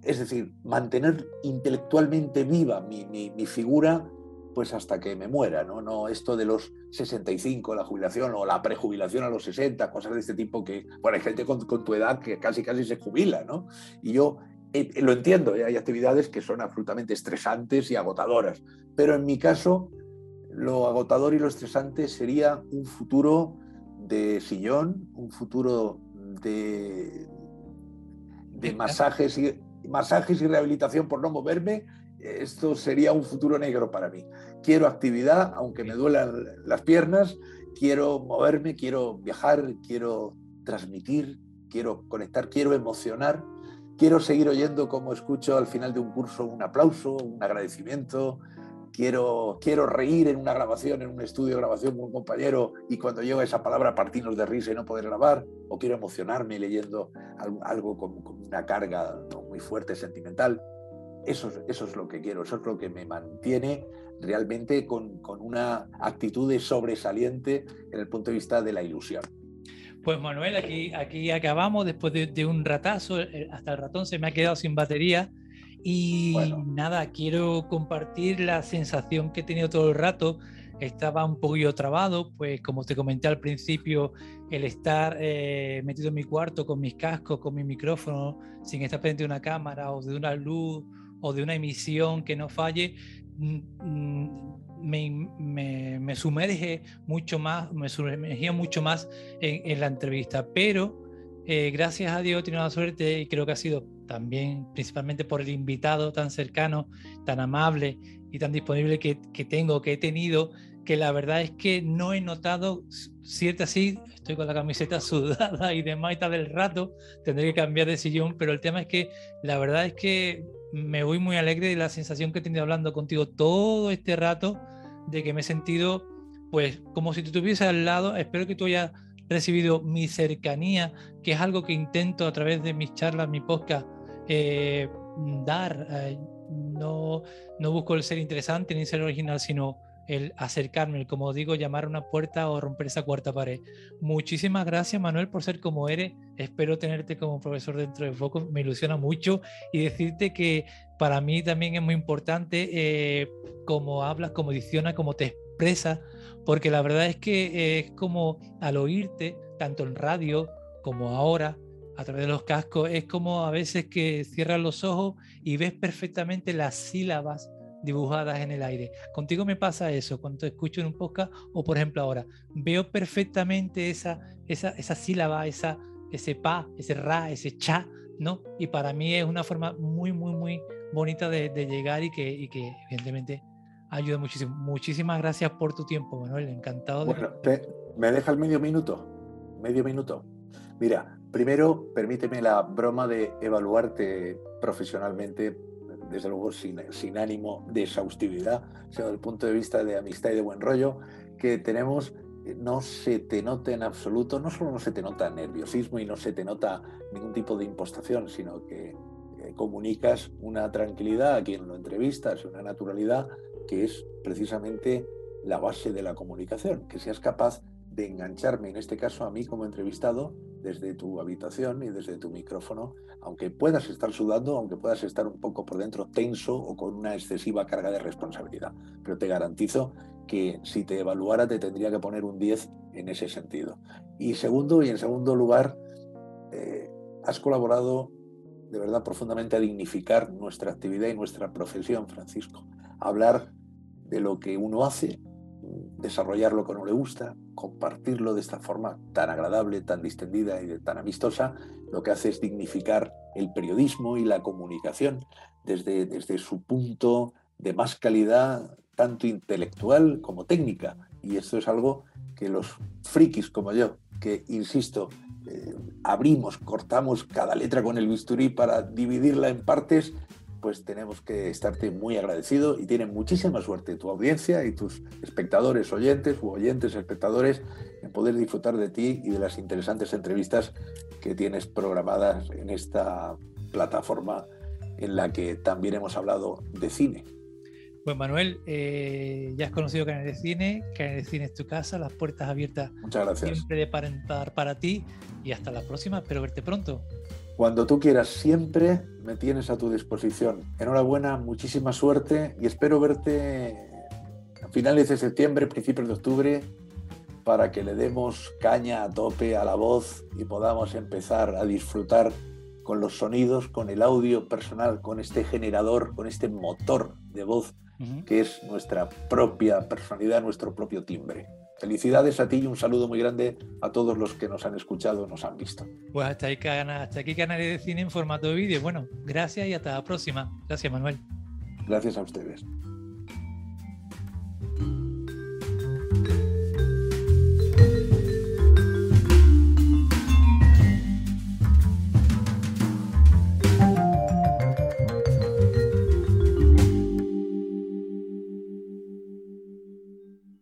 es decir, mantener intelectualmente viva mi, mi, mi figura pues hasta que me muera, ¿no? No esto de los 65, la jubilación o la prejubilación a los 60, cosas de este tipo que, bueno, hay gente con, tu edad que casi casi se jubila, ¿no? Y yo eh, lo entiendo, ¿eh? hay actividades que son absolutamente estresantes y agotadoras, pero en mi caso lo agotador y lo estresante sería un futuro de sillón, un futuro de, de masajes y, masajes y rehabilitación por no moverme esto sería un futuro negro para mí. Quiero actividad, aunque me duelan las piernas, quiero moverme, quiero viajar, quiero transmitir, quiero conectar, quiero emocionar, quiero seguir oyendo como escucho al final de un curso un aplauso, un agradecimiento, quiero, quiero reír en una grabación, en un estudio de grabación con un compañero y cuando llega esa palabra partirnos de risa y no poder grabar, o quiero emocionarme leyendo algo, con, una carga muy fuerte, sentimental. Eso, es lo que quiero, eso es lo que me mantiene realmente con, una actitud sobresaliente en el punto de vista de la ilusión. Pues Manuel, aquí, aquí acabamos después de, un ratazo, eh, hasta el ratón se me ha quedado sin batería y nada, quiero compartir la sensación que he tenido todo el rato. Estaba un poquillo trabado, pues como te comenté al principio, el estar eh, metido en mi cuarto con mis cascos, con mi micrófono, sin estar pendiente de una cámara o de una luz o de una emisión que no falle, mm, mm, me, me, sumerge mucho más, me sumergía mucho más en, la entrevista. Pero eh, gracias a Dios tenido la suerte y creo que ha sido también principalmente por el invitado tan cercano, tan amable y tan disponible que, que tengo, que he tenido, que la verdad es que no he notado cierta así, estoy con la camiseta sudada y demás y tal del rato, tendré que cambiar de sillón, pero el tema es que la verdad es que me voy muy alegre de la sensación que he tenido hablando contigo todo este rato, de que me he sentido, pues, como si tú estuvieses al lado. Espero que tú hayas recibido mi cercanía, que es algo que intento a través de mis charlas, mi podcast, eh, dar. Eh, no, no busco el ser interesante ni ser original, sino el acercarme, como digo, llamar a una puerta o romper esa cuarta pared. Muchísimas gracias, Manuel, por ser como eres. Espero tenerte como profesor dentro de poco. Me ilusiona mucho y decirte que para mí también es muy importante eh, cómo hablas, cómo diccionas, cómo te expresas, porque la verdad es que es como al oírte, tanto en radio como ahora, a través de los cascos, es como a veces que cierras los ojos y ves perfectamente las sílabas dibujadas en el aire. Contigo me pasa eso, cuando te escucho en un podcast o por ejemplo ahora, veo perfectamente esa, esa, esa sílaba, esa, ese pa, ese ra, ese cha, ¿no? Y para mí es una forma muy, muy, muy bonita de, llegar y que, y que evidentemente ayuda muchísimo. Muchísimas gracias por tu tiempo, Manuel, encantado. De... Bueno, ¿me dejas medio minuto? Medio minuto. Mira, primero permíteme la broma de evaluarte profesionalmente desde luego sin, ánimo de exhaustividad, sino desde el punto de vista de amistad y de buen rollo, que tenemos, eh, no se te nota en absoluto, no solo no se te nota nerviosismo y no se te nota ningún tipo de impostación, sino que eh, comunicas una tranquilidad a quien lo entrevistas, una naturalidad que es precisamente la base de la comunicación, que seas capaz de engancharme, en este caso a mí como entrevistado, desde tu habitación y desde tu micrófono, aunque puedas estar sudando, aunque puedas estar un poco por dentro tenso o con una excesiva carga de responsabilidad. Pero te garantizo que si te evaluara te tendría que poner un 10 en ese sentido. Y segundo, y en segundo lugar, eh, has colaborado de verdad profundamente a dignificar nuestra actividad y nuestra profesión, Francisco. Hablar de lo que uno hace, desarrollarlo como le gusta, compartirlo de esta forma tan agradable, tan distendida y tan amistosa, lo que hace es dignificar el periodismo y la comunicación desde, desde su punto de más calidad, tanto intelectual como técnica. Y esto es algo que los frikis como yo, que insisto, eh, abrimos, cortamos cada letra con el bisturí para dividirla en partes, pues tenemos que estarte muy agradecido y tienen muchísima suerte tu audiencia y tus espectadores, oyentes u oyentes, espectadores, en poder disfrutar de ti y de las interesantes entrevistas que tienes programadas en esta plataforma en la que también hemos hablado de cine. Pues Manuel, eh, ya has conocido Canal de Cine, Canal de Cine es tu casa, las puertas abiertas Muchas gracias. siempre de parentar para ti y hasta la próxima, espero verte pronto. Cuando tú quieras, siempre me tienes a tu disposición. Enhorabuena, muchísima suerte y espero verte a finales de septiembre, principios de octubre, para que le demos caña a tope a la voz y podamos empezar a disfrutar con los sonidos, con el audio personal, con este generador, con este motor de voz que es nuestra propia personalidad, nuestro propio timbre. Felicidades a ti y un saludo muy grande a todos los que nos han escuchado, nos han visto. Pues hasta aquí, hasta aquí canales de cine en formato de vídeo. Bueno, gracias y hasta la próxima. Gracias, Manuel. Gracias a ustedes.